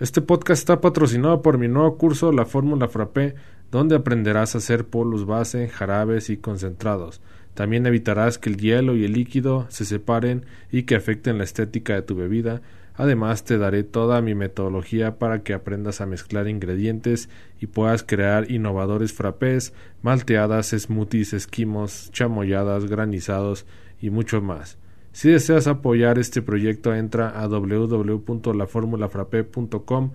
Este podcast está patrocinado por mi nuevo curso La Fórmula Frappé, donde aprenderás a hacer polos base, jarabes y concentrados. También evitarás que el hielo y el líquido se separen y que afecten la estética de tu bebida. Además, te daré toda mi metodología para que aprendas a mezclar ingredientes y puedas crear innovadores frappés, malteadas, smoothies, esquimos, chamoyadas, granizados y mucho más. Si deseas apoyar este proyecto, entra a www.laformulafrape.com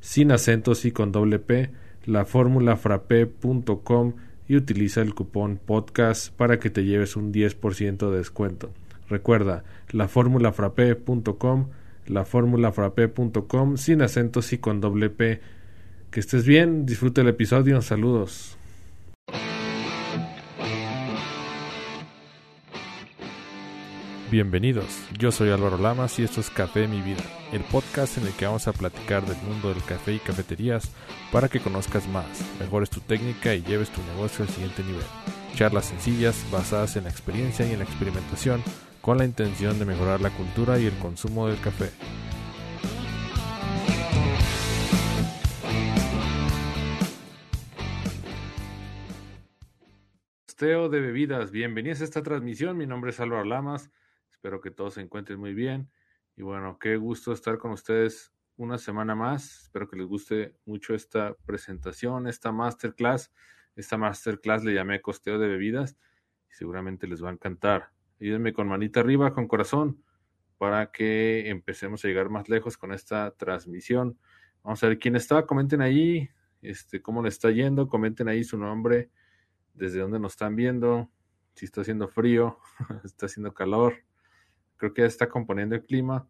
sin acentos y con doble P, laformulafrape.com y utiliza el cupón podcast para que te lleves un 10% de descuento. Recuerda, laformulafrape.com, laformulafrape.com sin acentos y con doble P. Que estés bien, disfruta el episodio, saludos. Bienvenidos, yo soy Álvaro Lamas y esto es Café Mi Vida, el podcast en el que vamos a platicar del mundo del café y cafeterías para que conozcas más, mejores tu técnica y lleves tu negocio al siguiente nivel. Charlas sencillas basadas en la experiencia y en la experimentación con la intención de mejorar la cultura y el consumo del café. Costeo de bebidas, bienvenidos a esta transmisión, mi nombre es Álvaro Lamas Espero que todos se encuentren muy bien. Y bueno, qué gusto estar con ustedes una semana más. Espero que les guste mucho esta presentación, esta masterclass. Esta masterclass le llamé costeo de bebidas y seguramente les va a encantar. Ayúdenme con manita arriba, con corazón, para que empecemos a llegar más lejos con esta transmisión. Vamos a ver quién está. Comenten ahí este, cómo le está yendo. Comenten ahí su nombre, desde dónde nos están viendo. Si está haciendo frío, está haciendo calor creo que ya está componiendo el clima.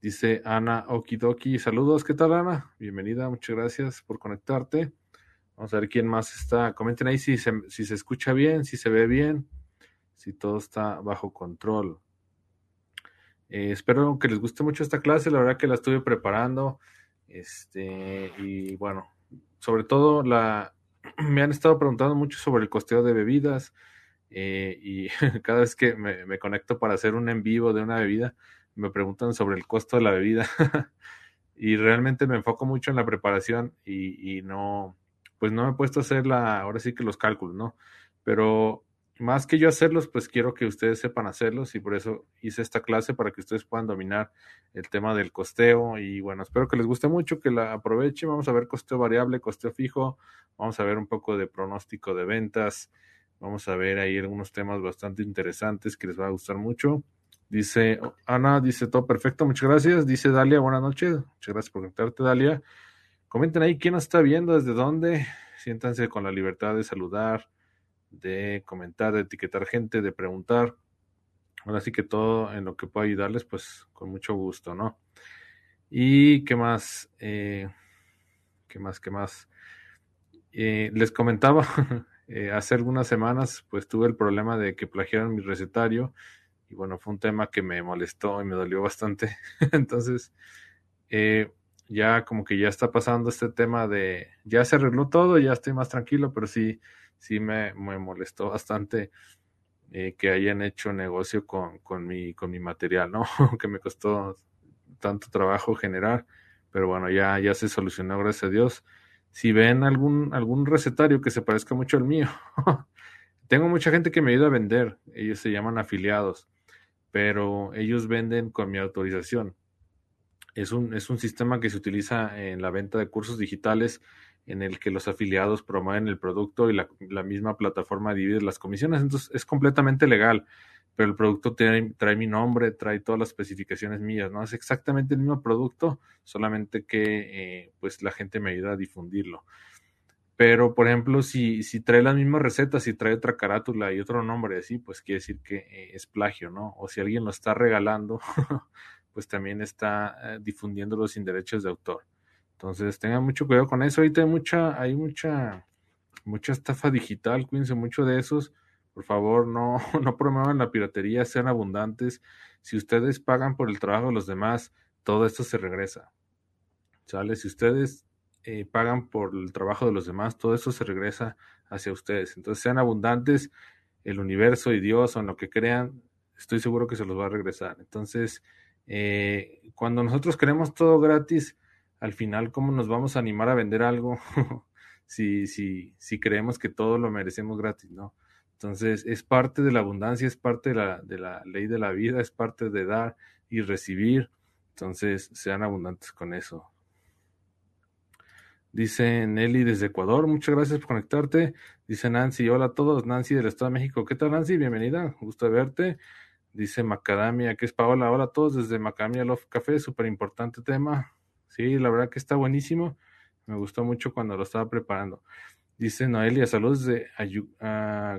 Dice Ana Okidoki, saludos, ¿qué tal Ana? Bienvenida, muchas gracias por conectarte. Vamos a ver quién más está. Comenten ahí si se, si se escucha bien, si se ve bien, si todo está bajo control. Eh, espero que les guste mucho esta clase, la verdad que la estuve preparando. Este, y bueno, sobre todo la, me han estado preguntando mucho sobre el costeo de bebidas. Eh, y cada vez que me, conecto para hacer un en vivo de una bebida, me preguntan sobre el costo de la bebida. Y realmente me enfoco mucho en la preparación y, no, pues no me he puesto a hacer la, ahora sí que los cálculos, ¿no? Pero más que yo hacerlos, pues quiero que ustedes sepan hacerlos y por eso hice esta clase para que ustedes puedan dominar el tema del costeo y bueno, espero que les guste mucho, que la aprovechen, vamos a ver costeo variable, costeo fijo, vamos a ver un poco de pronóstico de ventas, Vamos a ver ahí algunos temas bastante interesantes que les va a gustar mucho. Dice Ana, dice todo perfecto, muchas gracias. Dice Dalia, buenas noches. Muchas gracias por conectarte, Dalia. Comenten ahí quién nos está viendo, desde dónde. Siéntanse con la libertad de saludar, de comentar, de etiquetar gente, de preguntar. Ahora sí que todo en lo que pueda ayudarles, pues con mucho gusto, ¿no? Y qué más, eh, qué más, qué más. Eh, les comentaba Eh, hace algunas semanas pues tuve el problema de que plagiaron mi recetario y bueno, fue un tema que me molestó y me dolió bastante. Entonces, eh, ya como que ya está pasando este tema de, ya se arregló todo, ya estoy más tranquilo, pero sí, sí me, me molestó bastante eh, que hayan hecho negocio con, con, mi, con mi material, ¿no? que me costó tanto trabajo generar, pero bueno, ya, ya se solucionó, gracias a Dios si ven algún, algún recetario que se parezca mucho al mío. Tengo mucha gente que me ayuda a vender, ellos se llaman afiliados, pero ellos venden con mi autorización. Es un, es un sistema que se utiliza en la venta de cursos digitales en el que los afiliados promueven el producto y la, la misma plataforma divide las comisiones. Entonces es completamente legal pero el producto trae, mi nombre, trae todas las especificaciones mías, ¿no? Es exactamente el mismo producto, solamente que eh, pues la gente me ayuda a difundirlo. Pero, por ejemplo, si, si trae las mismas recetas, si trae otra carátula y otro nombre así, pues quiere decir que eh, es plagio, ¿no? O si alguien lo está regalando, pues también está eh, difundiéndolo sin derechos de autor. Entonces, tengan mucho cuidado con eso. Ahorita hay mucha, hay mucha, mucha estafa digital, cuídense mucho de esos por favor, no, promuevan la piratería, sean abundantes. Si ustedes pagan por el trabajo de los demás, todo esto se regresa. ¿Sale? Si ustedes eh, pagan por el trabajo de los demás, todo esto se regresa hacia ustedes. Entonces sean abundantes, el universo y Dios o en lo que crean, estoy seguro que se los va a regresar. Entonces, eh, cuando nosotros queremos todo gratis, al final, ¿cómo nos vamos a animar a vender algo si, si, si creemos que todo lo merecemos gratis, ¿no? Entonces, es parte de la abundancia, es parte de la, de la ley de la vida, es parte de dar y recibir. Entonces, sean abundantes con eso. Dice Nelly desde Ecuador, muchas gracias por conectarte. Dice Nancy, hola a todos, Nancy del Estado de México. ¿Qué tal, Nancy? Bienvenida, gusto verte. Dice Macadamia, que es Paola, hola a todos desde Macadamia Love Café, súper importante tema. Sí, la verdad que está buenísimo. Me gustó mucho cuando lo estaba preparando. Dice Noelia, saludos de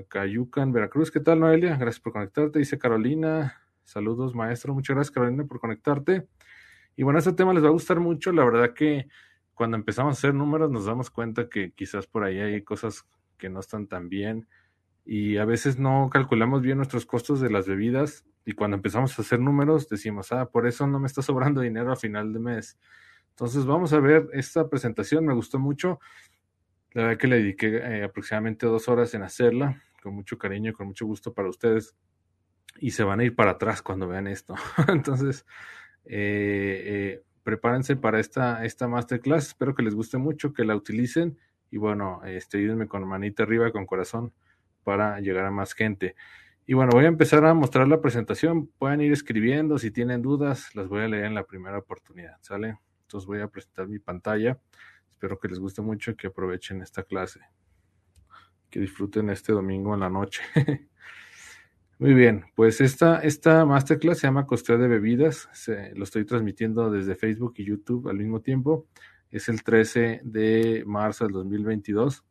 Cayucan, Veracruz. ¿Qué tal, Noelia? Gracias por conectarte. Dice Carolina, saludos, maestro. Muchas gracias, Carolina, por conectarte. Y bueno, este tema les va a gustar mucho. La verdad que cuando empezamos a hacer números nos damos cuenta que quizás por ahí hay cosas que no están tan bien y a veces no calculamos bien nuestros costos de las bebidas y cuando empezamos a hacer números decimos, ah, por eso no me está sobrando dinero a final de mes. Entonces vamos a ver esta presentación, me gustó mucho. La verdad que le dediqué eh, aproximadamente dos horas en hacerla, con mucho cariño con mucho gusto para ustedes. Y se van a ir para atrás cuando vean esto. Entonces, eh, eh, prepárense para esta, esta masterclass. Espero que les guste mucho, que la utilicen. Y bueno, este, ayúdenme con manita arriba, con corazón, para llegar a más gente. Y bueno, voy a empezar a mostrar la presentación. Pueden ir escribiendo. Si tienen dudas, las voy a leer en la primera oportunidad. ¿Sale? Entonces voy a presentar mi pantalla. Espero que les guste mucho y que aprovechen esta clase. Que disfruten este domingo en la noche. Muy bien, pues esta, esta masterclass se llama Costeo de Bebidas. Se, lo estoy transmitiendo desde Facebook y YouTube al mismo tiempo. Es el 13 de marzo del 2022.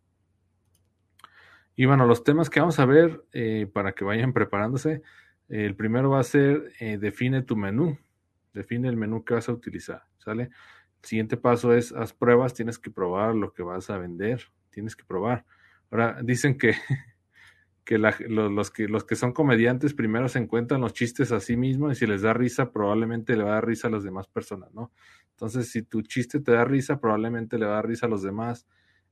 Y bueno, los temas que vamos a ver eh, para que vayan preparándose. el primero va a ser eh, define tu menú define el menú que vas a utilizar, ¿sale? Siguiente paso es, haz pruebas, tienes que probar lo que vas a vender, tienes que probar. Ahora, dicen que, que, los, que los que son comediantes primero se encuentran los chistes a sí mismos y si les da risa, probablemente le va a dar risa a las demás personas, ¿no? Entonces, si tu chiste te da risa, probablemente le va a dar risa a los demás.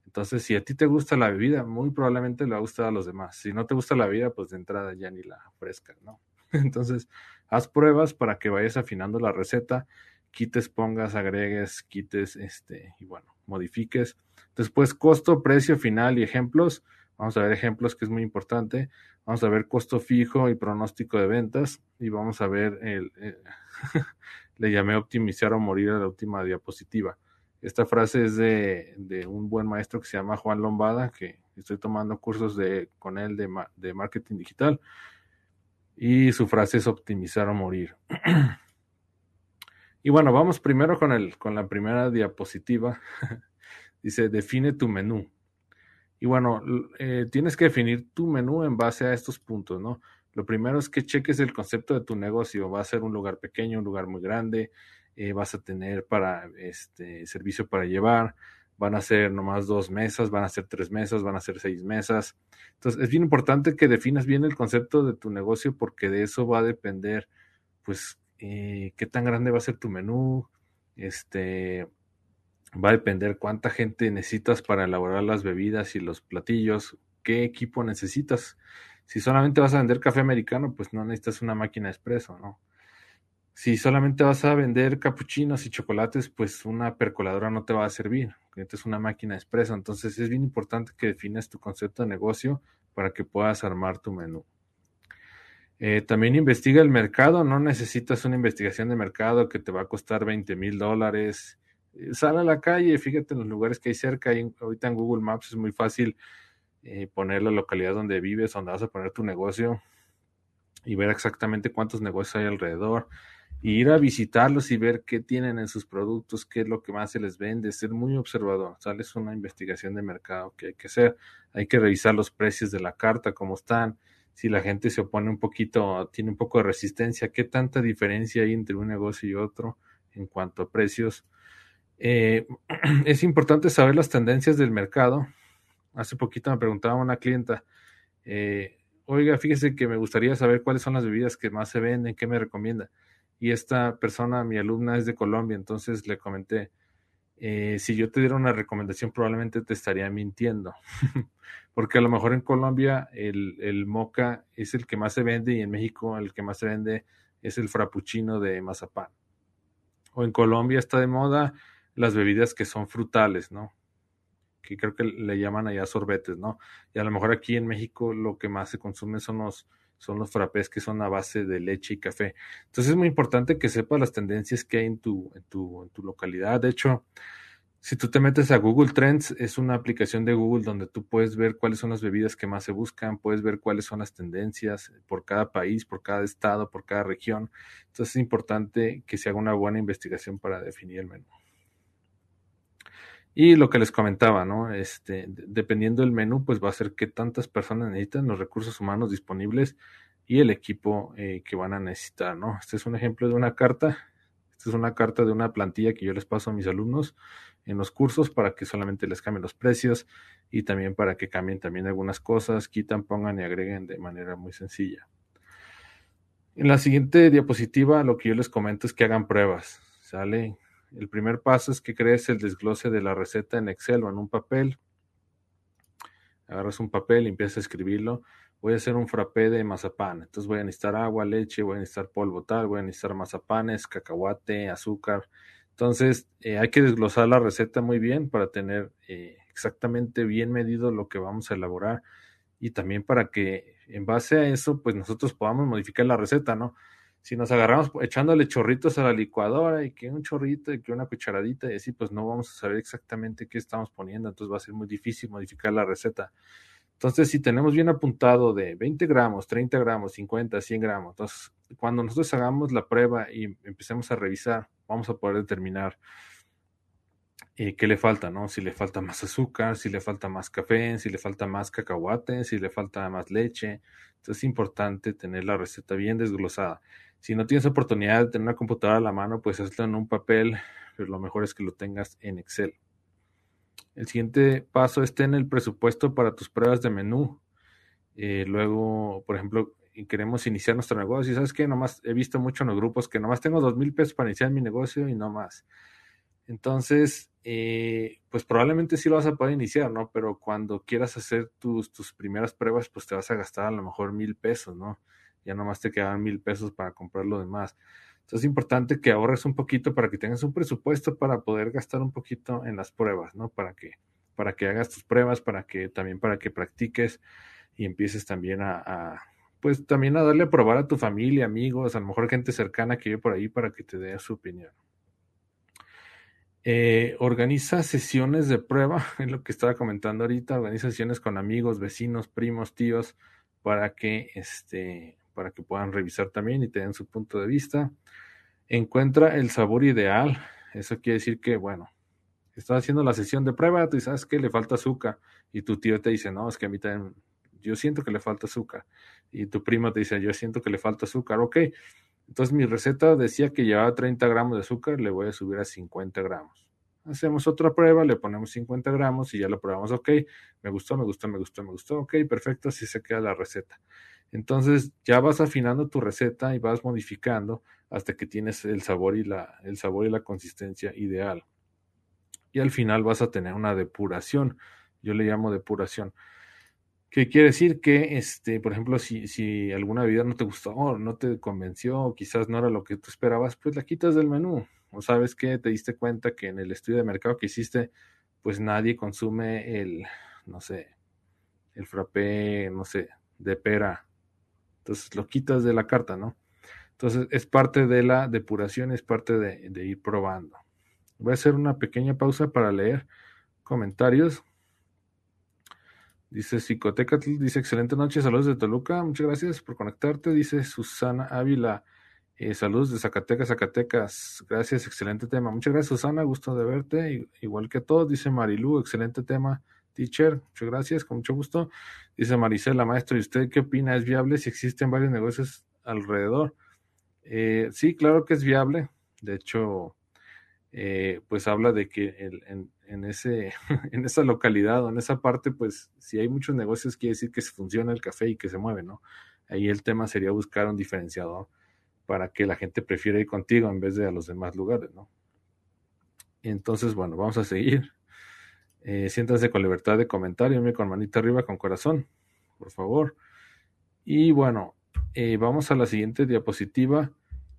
Entonces, si a ti te gusta la bebida, muy probablemente le va a gustar a los demás. Si no te gusta la bebida, pues de entrada ya ni la ofrezcas, ¿no? Entonces, haz pruebas para que vayas afinando la receta, quites, pongas, agregues, quites, este, y bueno, modifiques. Después, costo, precio final y ejemplos. Vamos a ver ejemplos que es muy importante. Vamos a ver costo fijo y pronóstico de ventas. Y vamos a ver el, le llamé optimizar o morir a la última diapositiva. Esta frase es de, de, un buen maestro que se llama Juan Lombada, que estoy tomando cursos de, con él de, de marketing digital. Y su frase es optimizar o morir. y bueno, vamos primero con, el, con la primera diapositiva. Dice, define tu menú. Y bueno, eh, tienes que definir tu menú en base a estos puntos, ¿no? Lo primero es que cheques el concepto de tu negocio. Va a ser un lugar pequeño, un lugar muy grande. Eh, vas a tener para este servicio para llevar van a ser nomás dos mesas, van a ser tres mesas, van a ser seis mesas. Entonces, es bien importante que definas bien el concepto de tu negocio porque de eso va a depender, pues, eh, qué tan grande va a ser tu menú, este, va a depender cuánta gente necesitas para elaborar las bebidas y los platillos, qué equipo necesitas. Si solamente vas a vender café americano, pues no necesitas una máquina expreso, ¿no? Si solamente vas a vender capuchinos y chocolates, pues una percoladora no te va a servir. Es una máquina expresa. Entonces es bien importante que defines tu concepto de negocio para que puedas armar tu menú. Eh, también investiga el mercado. No necesitas una investigación de mercado que te va a costar 20 mil dólares. Eh, sal a la calle, fíjate en los lugares que hay cerca. ahorita en Google Maps es muy fácil eh, poner la localidad donde vives, donde vas a poner tu negocio y ver exactamente cuántos negocios hay alrededor ir a visitarlos y ver qué tienen en sus productos, qué es lo que más se les vende, ser muy observador, ¿sales? una investigación de mercado que hay que hacer, hay que revisar los precios de la carta, cómo están, si la gente se opone un poquito, tiene un poco de resistencia, qué tanta diferencia hay entre un negocio y otro en cuanto a precios. Eh, es importante saber las tendencias del mercado. Hace poquito me preguntaba una clienta, eh, oiga, fíjese que me gustaría saber cuáles son las bebidas que más se venden, qué me recomienda y esta persona, mi alumna, es de Colombia, entonces le comenté, eh, si yo te diera una recomendación probablemente te estaría mintiendo, porque a lo mejor en Colombia el, el, moca es el que más se vende y en México el que más se vende es el frappuccino de mazapán. O en Colombia está de moda las bebidas que son frutales, ¿no? Que creo que le llaman allá sorbetes, ¿no? Y a lo mejor aquí en México lo que más se consume son los, son los frappés que son a base de leche y café. Entonces es muy importante que sepas las tendencias que hay en tu, en tu, en tu localidad. De hecho, si tú te metes a Google Trends, es una aplicación de Google donde tú puedes ver cuáles son las bebidas que más se buscan, puedes ver cuáles son las tendencias por cada país, por cada estado, por cada región. Entonces es importante que se haga una buena investigación para definir el menú. Y lo que les comentaba, ¿no? Este, dependiendo del menú, pues va a ser qué tantas personas necesitan, los recursos humanos disponibles y el equipo eh, que van a necesitar, ¿no? Este es un ejemplo de una carta. Esta es una carta de una plantilla que yo les paso a mis alumnos en los cursos para que solamente les cambien los precios y también para que cambien también algunas cosas, quitan, pongan y agreguen de manera muy sencilla. En la siguiente diapositiva lo que yo les comento es que hagan pruebas, ¿sale? El primer paso es que crees el desglose de la receta en Excel o en un papel. Agarras un papel y empiezas a escribirlo. Voy a hacer un frappé de mazapán. Entonces voy a necesitar agua, leche, voy a necesitar polvo tal, voy a necesitar mazapanes, cacahuate, azúcar. Entonces eh, hay que desglosar la receta muy bien para tener eh, exactamente bien medido lo que vamos a elaborar y también para que en base a eso pues nosotros podamos modificar la receta, ¿no? Si nos agarramos echándole chorritos a la licuadora y que un chorrito y que una cucharadita y así, pues no vamos a saber exactamente qué estamos poniendo, entonces va a ser muy difícil modificar la receta. Entonces, si tenemos bien apuntado de 20 gramos, 30 gramos, 50, 100 gramos, entonces cuando nosotros hagamos la prueba y empecemos a revisar, vamos a poder determinar eh, qué le falta, ¿no? Si le falta más azúcar, si le falta más café, si le falta más cacahuate, si le falta más leche. Entonces es importante tener la receta bien desglosada. Si no tienes oportunidad de tener una computadora a la mano, pues hazlo en un papel, pero lo mejor es que lo tengas en Excel. El siguiente paso es tener el presupuesto para tus pruebas de menú. Eh, luego, por ejemplo, queremos iniciar nuestro negocio y sabes que nomás he visto mucho en los grupos que nomás tengo dos mil pesos para iniciar mi negocio y no más. Entonces, eh, pues probablemente sí lo vas a poder iniciar, ¿no? Pero cuando quieras hacer tus, tus primeras pruebas, pues te vas a gastar a lo mejor mil pesos, ¿no? Ya nomás te quedan mil pesos para comprar lo demás. Entonces es importante que ahorres un poquito para que tengas un presupuesto para poder gastar un poquito en las pruebas, ¿no? Para que, para que hagas tus pruebas, para que también para que practiques y empieces también a, pues también a darle a probar a tu familia, amigos, a lo mejor gente cercana que vive por ahí para que te dé su opinión. Eh, organiza sesiones de prueba, es lo que estaba comentando ahorita, organiza sesiones con amigos, vecinos, primos, tíos, para que este, para que puedan revisar también y tengan su punto de vista. Encuentra el sabor ideal. Eso quiere decir que, bueno, estás haciendo la sesión de prueba, tú sabes que le falta azúcar y tu tío te dice, no, es que a mí también, yo siento que le falta azúcar. Y tu primo te dice, yo siento que le falta azúcar. Ok, entonces mi receta decía que llevaba 30 gramos de azúcar, le voy a subir a 50 gramos. Hacemos otra prueba, le ponemos 50 gramos y ya lo probamos. Ok, me gustó, me gustó, me gustó, me gustó. Ok, perfecto, así se queda la receta. Entonces ya vas afinando tu receta y vas modificando hasta que tienes el sabor y la, el sabor y la consistencia ideal. Y al final vas a tener una depuración. Yo le llamo depuración. ¿Qué quiere decir? Que, este, por ejemplo, si, si alguna bebida no te gustó, o no te convenció, o quizás no era lo que tú esperabas, pues la quitas del menú. O sabes que te diste cuenta que en el estudio de mercado que hiciste, pues nadie consume el, no sé, el frappé, no sé, de pera entonces lo quitas de la carta, ¿no? Entonces es parte de la depuración, es parte de, ir probando. Voy a hacer una pequeña pausa para leer comentarios. Dice Psicoteca, dice excelente noche, saludos de Toluca, muchas gracias por conectarte. Dice Susana Ávila, eh, saludos de Zacatecas, Zacatecas, gracias, excelente tema. Muchas gracias Susana, gusto de verte, igual que todos. Dice Marilú, excelente tema. Teacher, muchas gracias, con mucho gusto. Dice Marisela, maestro, ¿y usted qué opina? ¿Es viable si existen varios negocios alrededor? Eh, sí, claro que es viable. De hecho, eh, pues habla de que en, ese, en esa localidad o en esa parte, pues si hay muchos negocios, quiere decir que se funciona el café y que se mueve, ¿no? Ahí el tema sería buscar un diferenciador para que la gente prefiera ir contigo en vez de a los demás lugares, ¿no? Entonces, bueno, vamos a seguir. Eh, siéntanse con libertad de comentario, con manita arriba, con corazón, por favor. Y bueno, eh, vamos a la siguiente diapositiva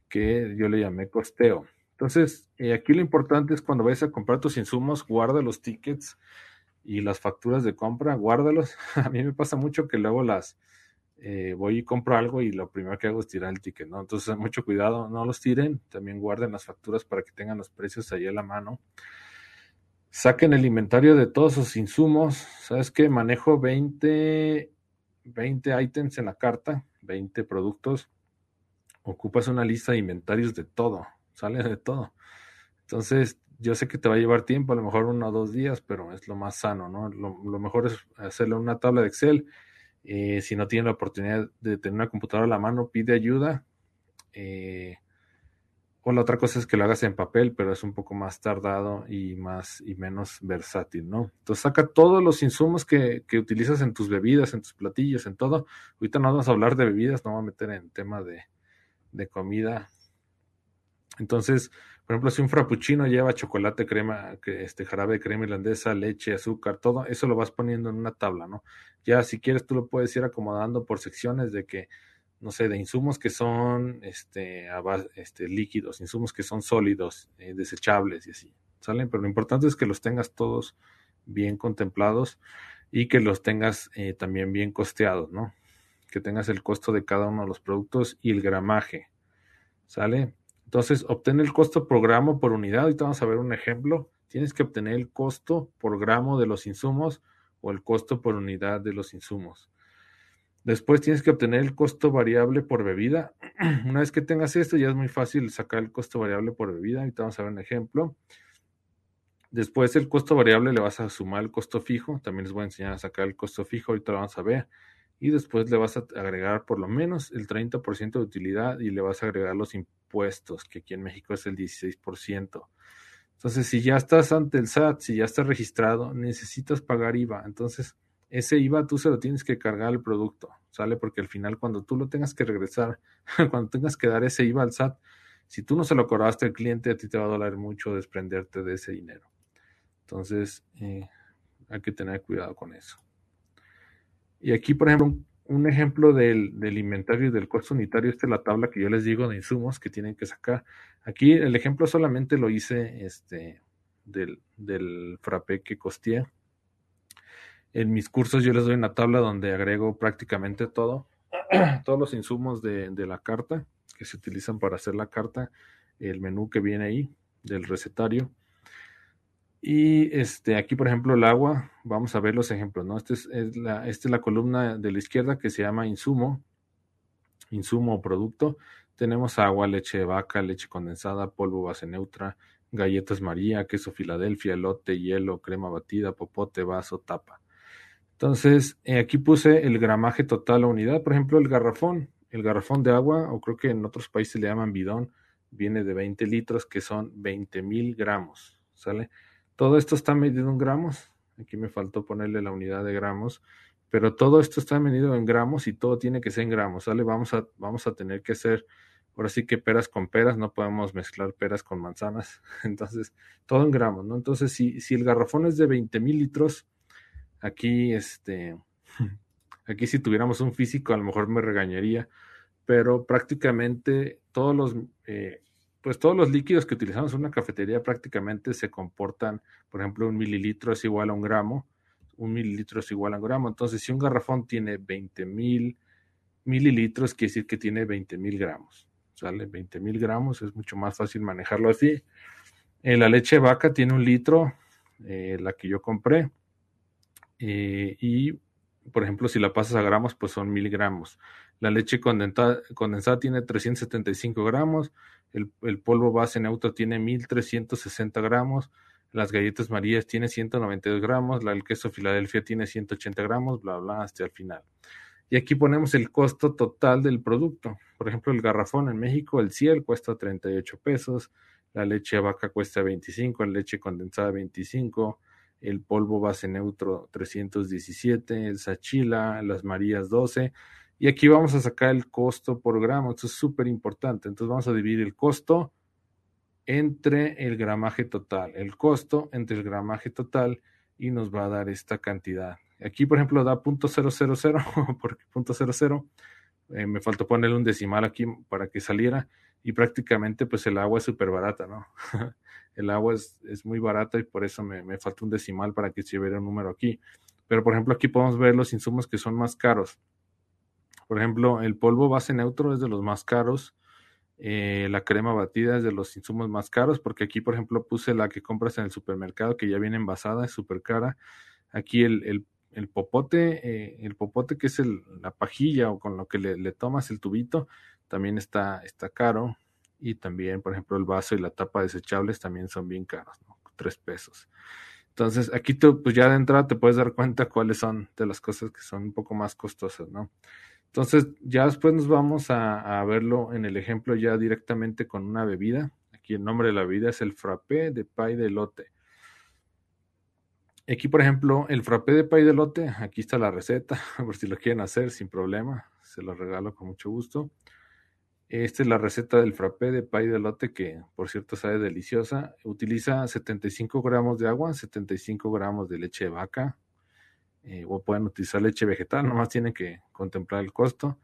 que yo le llamé costeo. Entonces, eh, aquí lo importante es cuando vayas a comprar tus insumos, guarda los tickets y las facturas de compra, guárdalos. A mí me pasa mucho que luego las eh, voy y compro algo y lo primero que hago es tirar el ticket, ¿no? Entonces, mucho cuidado, no los tiren, también guarden las facturas para que tengan los precios ahí a la mano. Saquen el inventario de todos sus insumos. ¿Sabes qué? Manejo 20, 20 items en la carta, 20 productos. Ocupas una lista de inventarios de todo sale de todo. Entonces, yo sé que te va a llevar tiempo, a lo mejor uno o dos días, pero es lo más sano, ¿no? Lo, mejor es hacerlo en una tabla de Excel. Eh, si no tienes la oportunidad de tener una computadora a la mano, pide ayuda. Eh, o la otra cosa es que lo hagas en papel, pero es un poco más tardado y más y menos versátil, ¿no? Entonces saca todos los insumos que, que utilizas en tus bebidas, en tus platillos, en todo. Ahorita no vamos a hablar de bebidas, no vamos a meter en tema de, de comida entonces, por ejemplo, si un frappuccino lleva chocolate, crema, este jarabe, crema irlandesa, leche, azúcar, todo, eso lo vas poniendo en una tabla, ¿no? Ya si quieres tú lo puedes ir acomodando por secciones de que, no sé, de insumos que son este, este líquidos, insumos que son sólidos, eh, desechables y así, ¿salen? Pero lo importante es que los tengas todos bien contemplados y que los tengas eh, también bien costeados, ¿no? Que tengas el costo de cada uno de los productos y el gramaje, ¿sale? Entonces, obtener el costo por gramo por unidad. Ahorita vamos a ver un ejemplo. Tienes que obtener el costo por gramo de los insumos o el costo por unidad de los insumos. Después tienes que obtener el costo variable por bebida. Una vez que tengas esto, ya es muy fácil sacar el costo variable por bebida. Ahorita vamos a ver un ejemplo. Después el costo variable le vas a sumar el costo fijo. También les voy a enseñar a sacar el costo fijo. Ahorita lo vamos a ver y después le vas a agregar por lo menos el 30% de utilidad y le vas a agregar los impuestos, que aquí en México es el 16%. Entonces, si ya estás ante el SAT, si ya estás registrado, necesitas pagar IVA. Entonces, ese IVA tú se lo tienes que cargar al producto, ¿sale? Porque al final, cuando tú lo tengas que regresar, cuando tengas que dar ese IVA al SAT, si tú no se lo cobraste al cliente, a ti te va a doler mucho desprenderte de ese dinero. Entonces, eh, hay que tener cuidado con eso. Y aquí, por ejemplo, un, ejemplo del, inventario y del costo unitario, esta es la tabla que yo les digo de insumos que tienen que sacar. Aquí el ejemplo solamente lo hice este, del, del frappé que costé. En mis cursos yo les doy una tabla donde agrego prácticamente todo, todos los insumos de, la carta que se utilizan para hacer la carta, el menú que viene ahí del recetario y este, aquí, por ejemplo, el agua, vamos a ver los ejemplos, ¿no? Este es, la, esta es la columna de la izquierda que se llama insumo, insumo o producto. Tenemos agua, leche de vaca, leche condensada, polvo base neutra, galletas María, queso Filadelfia, elote, hielo, crema batida, popote, vaso, tapa. Entonces, eh, aquí puse el gramaje total a unidad. Por ejemplo, el garrafón, el garrafón de agua, o creo que en otros países le llaman bidón, viene de 20 litros, que son 20 mil gramos, ¿sale? Todo esto está medido en gramos. Aquí me faltó ponerle la unidad de gramos. Pero todo esto está medido en gramos y todo tiene que ser en gramos. ¿Sale? Vamos a, vamos a tener que hacer, ahora sí que peras con peras, no podemos mezclar peras con manzanas. Entonces, todo en gramos, ¿no? Entonces, si, si el garrafón es de 20 mil litros, aquí, este, aquí si tuviéramos un físico, a lo mejor me regañaría, pero prácticamente todos los eh, pues todos los líquidos que utilizamos en una cafetería prácticamente se comportan, por ejemplo, un mililitro es igual a un gramo, un mililitro es igual a un gramo. Entonces, si un garrafón tiene 20 mil mililitros, quiere decir que tiene 20 mil gramos. ¿Sale? 20 mil gramos, es mucho más fácil manejarlo así. Eh, la leche vaca tiene un litro, eh, la que yo compré. Eh, y, por ejemplo, si la pasas a gramos, pues son mil gramos. La leche condensada, condensada tiene 375 gramos el, polvo base neutro tiene 1360 gramos, las galletas marías tiene 192 gramos, la, el queso Filadelfia tiene 180 gramos, bla, bla, hasta el final. Y aquí ponemos el costo total del producto. Por ejemplo, el garrafón en México, el ciel cuesta 38 pesos, la leche de vaca cuesta 25, la leche condensada 25, el polvo base neutro 317, el sachila, las marías 12 y aquí vamos a sacar el costo por gramo. Esto es súper importante. Entonces vamos a dividir el costo entre el gramaje total. El costo entre el gramaje total y nos va a dar esta cantidad. Aquí, por ejemplo, da .000, porque .00, eh, me faltó ponerle un decimal aquí para que saliera. Y prácticamente pues el agua es súper barata, ¿no? el agua es, muy barata y por eso me, falta un decimal para que se vea un número aquí. Pero por ejemplo aquí podemos ver los insumos que son más caros. Por ejemplo, el polvo base neutro es de los más caros. Eh, la crema batida es de los insumos más caros, porque aquí, por ejemplo, puse la que compras en el supermercado, que ya viene envasada, es súper cara. Aquí el, el, popote, eh, el popote que es el, la pajilla o con lo que le, tomas el tubito, también está, está caro. Y también, por ejemplo, el vaso y la tapa desechables también son bien caros, ¿no? Tres pesos. Entonces, aquí tú, pues ya de entrada te puedes dar cuenta cuáles son de las cosas que son un poco más costosas, ¿no? Entonces, ya después nos vamos a, verlo en el ejemplo ya directamente con una bebida. Aquí el nombre de la bebida es el frappé de pay de lote. Aquí, por ejemplo, el frappé de pay de lote, aquí está la receta, por si lo quieren hacer sin problema, se lo regalo con mucho gusto. Esta es la receta del frappé de pay de lote que, por cierto, sabe deliciosa. Utiliza 75 gramos de agua, 75 gramos de leche de vaca, eh, o pueden utilizar leche vegetal, nomás tienen que contemplar el costo.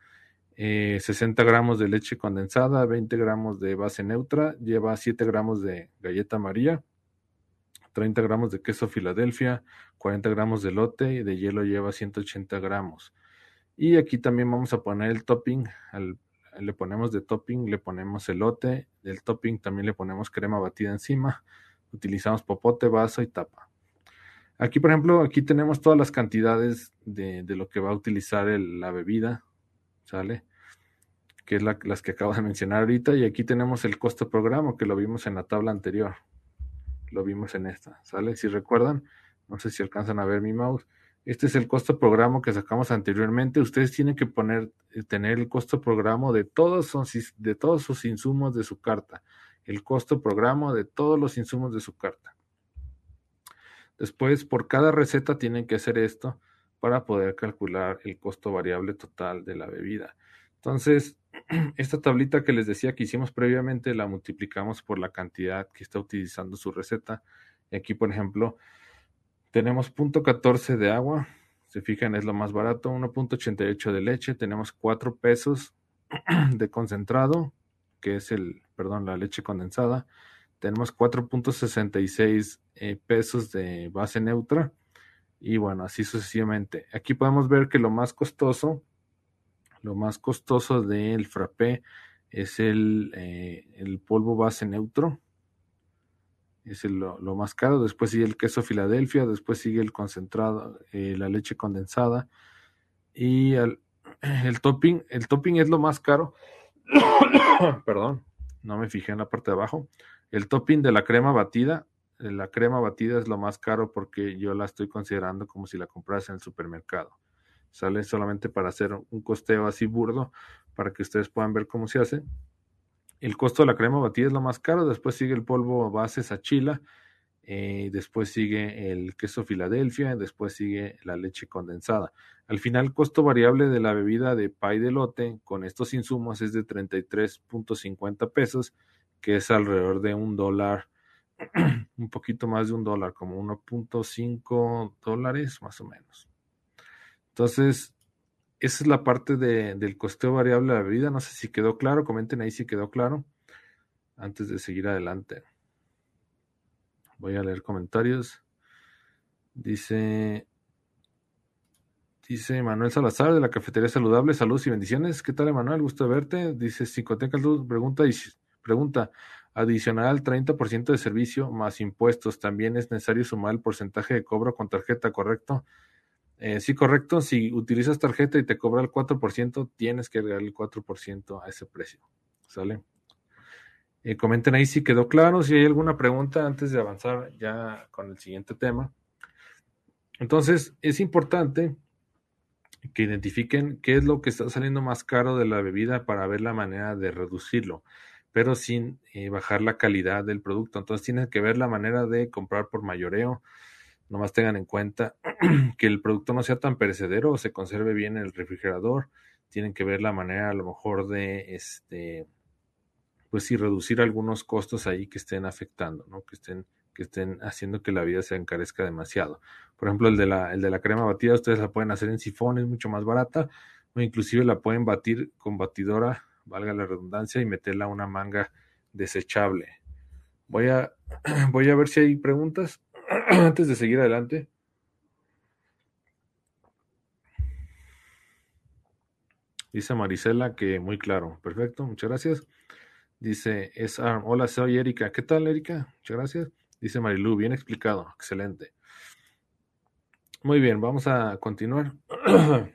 60 eh, gramos de leche condensada, 20 gramos de base neutra, lleva 7 gramos de galleta María, 30 gramos de queso Filadelfia, 40 gramos de lote y de hielo lleva 180 gramos. Y aquí también vamos a poner el topping, le ponemos de topping, le ponemos elote, del topping también le ponemos crema batida encima, utilizamos popote, vaso y tapa. Aquí, por ejemplo, aquí tenemos todas las cantidades de, lo que va a utilizar la bebida, ¿sale? Que es las que acabo de mencionar ahorita. Y aquí tenemos el costo programa, que lo vimos en la tabla anterior. Lo vimos en esta, ¿sale? Si recuerdan, no sé si alcanzan a ver mi mouse. Este es el costo programa que sacamos anteriormente. Ustedes tienen que poner, eh, tener el costo programa de todos, de todos sus insumos de su carta. El costo programa de todos los insumos de su carta. Después, por cada receta tienen que hacer esto para poder calcular el costo variable total de la bebida. Entonces, esta tablita que les decía que hicimos previamente la multiplicamos por la cantidad que está utilizando su receta. Aquí, por ejemplo, tenemos 0.14 de agua. Se fijan, es lo más barato. 1.88 de leche. Tenemos 4 pesos de concentrado, que es el, perdón, la leche condensada tenemos 4.66 eh, pesos de base neutra y bueno, así sucesivamente. Aquí podemos ver que lo más costoso, lo más costoso del frappé es el, eh, el polvo base neutro. Es lo, más caro. Después sigue el queso Filadelfia. Después sigue el concentrado, eh, la leche condensada. Y el, el topping. El topping es lo más caro. Perdón, no me fijé en la parte de abajo. El topping de la crema batida, eh, la crema batida es lo más caro porque yo la estoy considerando como si la comprase en el supermercado. Sale solamente para hacer un costeo así burdo para que ustedes puedan ver cómo se hace. El costo de la crema batida es lo más caro, después sigue el polvo base sachila, eh, después sigue el queso Filadelfia, después sigue la leche condensada. Al final, costo variable de la bebida de pay de lote con estos insumos es de 33.50 pesos que es alrededor de un dólar, un poquito más de un dólar, como 1.5 dólares más o menos. Entonces, esa es la parte del costeo variable de la bebida. No sé si quedó claro, comenten ahí si quedó claro antes de seguir adelante. Voy a leer comentarios. Dice, dice Manuel Salazar de la Cafetería Saludable, saludos y bendiciones. ¿Qué tal, Manuel? Gusto de verte. Dice Psicoteca pregunta, Pregunta, adicional al 30% de servicio más impuestos, ¿también es necesario sumar el porcentaje de cobro con tarjeta, correcto? Eh, sí, correcto. Si utilizas tarjeta y te cobra el 4%, tienes que agregar el 4% a ese precio. ¿Sale? Eh, comenten ahí si quedó claro, si hay alguna pregunta antes de avanzar ya con el siguiente tema. Entonces, es importante que identifiquen qué es lo que está saliendo más caro de la bebida para ver la manera de reducirlo pero sin eh, bajar la calidad del producto. Entonces tienen que ver la manera de comprar por mayoreo. Nomás tengan en cuenta que el producto no sea tan perecedero se conserve bien en el refrigerador. Tienen que ver la manera a lo mejor de este pues sí reducir algunos costos ahí que estén afectando, ¿no? Que estén que estén haciendo que la vida se encarezca demasiado. Por ejemplo, el de la, el de la crema batida, ustedes la pueden hacer en sifón, es mucho más barata, o inclusive la pueden batir con batidora valga la redundancia, y meterla a una manga desechable. Voy a, voy a ver si hay preguntas antes de seguir adelante. Dice Marisela que muy claro. Perfecto, muchas gracias. Dice es Hola, soy Erika. ¿Qué tal, Erika? Muchas gracias. Dice Marilu, bien explicado. Excelente. Muy bien, vamos a continuar.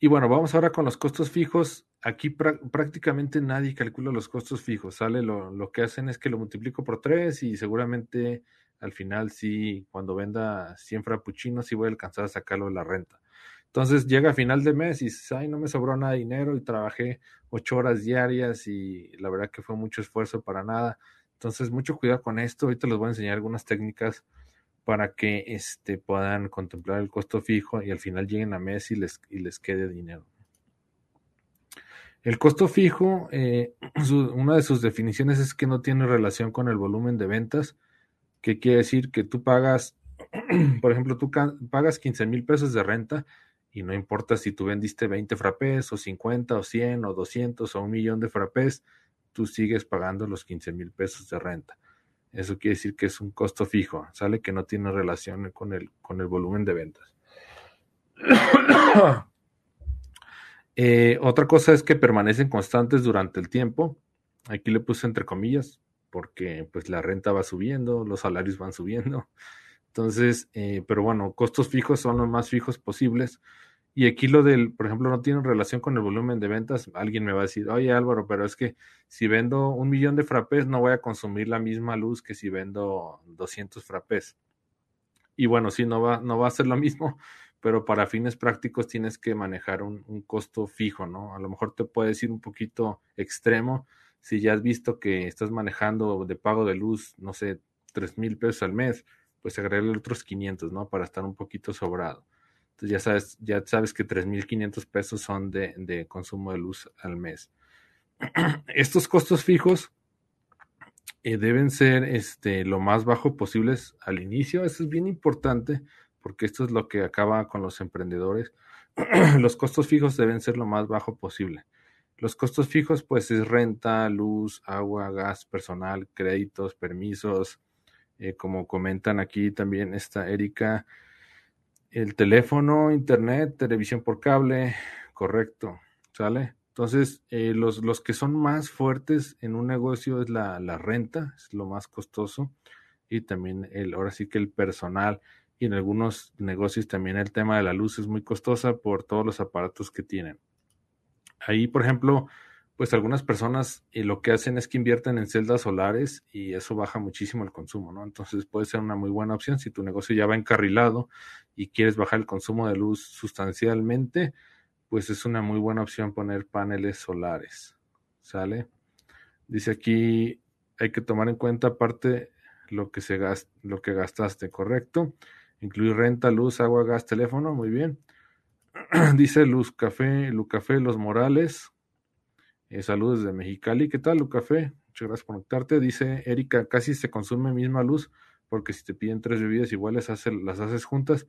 y bueno, vamos ahora con los costos fijos. Aquí prácticamente nadie calcula los costos fijos, ¿sale? Lo, lo, que hacen es que lo multiplico por 3 y seguramente al final sí, cuando venda 100 frappuccinos, sí voy a alcanzar a sacarlo de la renta. Entonces llega a final de mes y dices, ay, no me sobró nada de dinero y trabajé 8 horas diarias y la verdad que fue mucho esfuerzo para nada. Entonces, mucho cuidado con esto. Ahorita les voy a enseñar algunas técnicas para que este, puedan contemplar el costo fijo y al final lleguen a mes y les, y les quede dinero. El costo fijo, eh, una de sus definiciones es que no tiene relación con el volumen de ventas, que quiere decir que tú pagas, por ejemplo, tú pagas 15 mil pesos de renta y no importa si tú vendiste 20 frappés o 50 o 100 o 200 o un millón de frappés, tú sigues pagando los 15 mil pesos de renta. Eso quiere decir que es un costo fijo, sale que no tiene relación con el, con el volumen de ventas. Eh, otra cosa es que permanecen constantes durante el tiempo. Aquí le puse entre comillas, porque pues la renta va subiendo, los salarios van subiendo. Entonces, eh, pero bueno, costos fijos son los más fijos posibles y aquí lo del, por ejemplo, no tiene relación con el volumen de ventas. Alguien me va a decir, oye Álvaro, pero es que si vendo un millón de frappés no voy a consumir la misma luz que si vendo 200 frappés. Y bueno, sí, no va, no va a ser lo mismo, pero para fines prácticos tienes que manejar un, costo fijo, ¿no? A lo mejor te puede decir un poquito extremo si ya has visto que estás manejando de pago de luz, no sé, tres mil pesos al mes, pues agregarle otros 500, ¿no? Para estar un poquito sobrado. Entonces ya sabes, ya sabes que 3.500 pesos son de, consumo de luz al mes. Estos costos fijos eh, deben ser este, lo más bajo posibles al inicio. Eso es bien importante porque esto es lo que acaba con los emprendedores. los costos fijos deben ser lo más bajo posible. Los costos fijos, pues, es renta, luz, agua, gas, personal, créditos, permisos. Eh, como comentan aquí también esta Erika, el teléfono, internet, televisión por cable, correcto, ¿sale? Entonces, eh, los, los, que son más fuertes en un negocio es la, la, renta, es lo más costoso, y también el, ahora sí que el personal, y en algunos negocios también el tema de la luz es muy costosa por todos los aparatos que tienen. Ahí, por ejemplo, pues algunas personas eh, lo que hacen es que invierten en celdas solares y eso baja muchísimo el consumo, ¿no? Entonces puede ser una muy buena opción si tu negocio ya va encarrilado y quieres bajar el consumo de luz sustancialmente, pues es una muy buena opción poner paneles solares, ¿sale? Dice aquí, hay que tomar en cuenta aparte lo que, se gast lo que gastaste, ¿correcto? Incluir renta, luz, agua, gas, teléfono, muy bien. Dice Luz Café, Luz Café Los Morales, eh, saludos desde Mexicali. ¿Qué tal, Lucafé? Muchas gracias por conectarte. Dice Erika, casi se consume misma luz porque si te piden tres bebidas iguales las haces juntas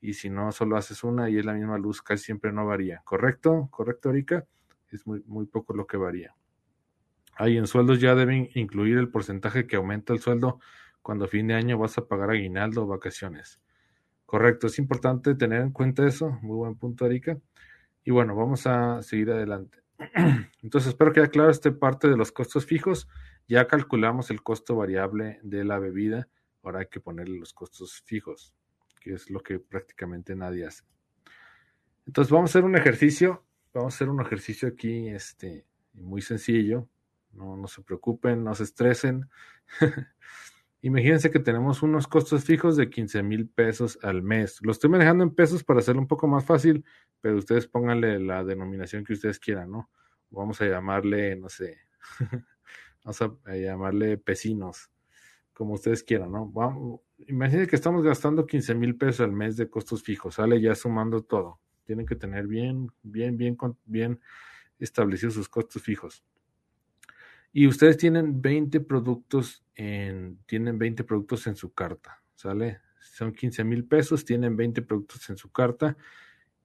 y si no solo haces una y es la misma luz, casi siempre no varía. ¿Correcto? ¿Correcto, Erika? Es muy, muy poco lo que varía. Ahí en sueldos ya deben incluir el porcentaje que aumenta el sueldo cuando a fin de año vas a pagar aguinaldo o vacaciones. Correcto, es importante tener en cuenta eso. Muy buen punto, Erika. Y bueno, vamos a seguir adelante. Entonces, espero que haya claro esta parte de los costos fijos. Ya calculamos el costo variable de la bebida. Ahora hay que ponerle los costos fijos, que es lo que prácticamente nadie hace. Entonces, vamos a hacer un ejercicio. Vamos a hacer un ejercicio aquí este, muy sencillo. No, no se preocupen, no se estresen. Imagínense que tenemos unos costos fijos de 15 mil pesos al mes. Lo estoy manejando en pesos para hacerlo un poco más fácil, pero ustedes pónganle la denominación que ustedes quieran, ¿no? Vamos a llamarle, no sé, vamos a, llamarle pesinos, como ustedes quieran, ¿no? Vamos, imagínense que estamos gastando 15 mil pesos al mes de costos fijos, sale ya sumando todo. Tienen que tener bien, bien, bien, bien establecidos sus costos fijos y ustedes tienen 20 productos en, tienen 20 productos en su carta, ¿sale? Son 15 mil pesos, tienen 20 productos en su carta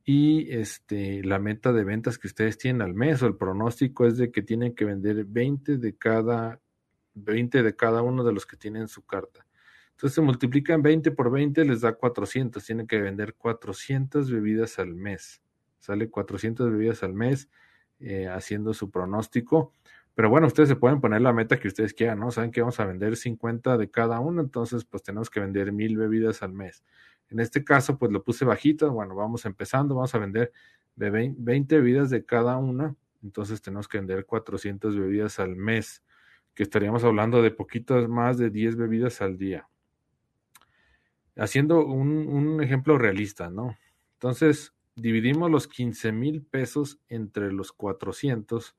y este, la meta de ventas que ustedes tienen al mes o el pronóstico es de que tienen que vender 20 de cada 20 de cada uno de los que tienen su carta. Entonces se multiplican 20 por 20, les da 400. Tienen que vender 400 bebidas al mes. Sale 400 bebidas al mes eh, haciendo su pronóstico. Pero bueno, ustedes se pueden poner la meta que ustedes quieran, ¿no? Saben que vamos a vender 50 de cada uno, entonces pues tenemos que vender mil bebidas al mes. En este caso, pues lo puse bajito. Bueno, vamos empezando, vamos a vender de 20 bebidas de cada una. Entonces tenemos que vender 400 bebidas al mes, que estaríamos hablando de poquitas más de 10 bebidas al día. Haciendo un, un ejemplo realista, ¿no? Entonces, dividimos los 15 mil pesos entre los 400,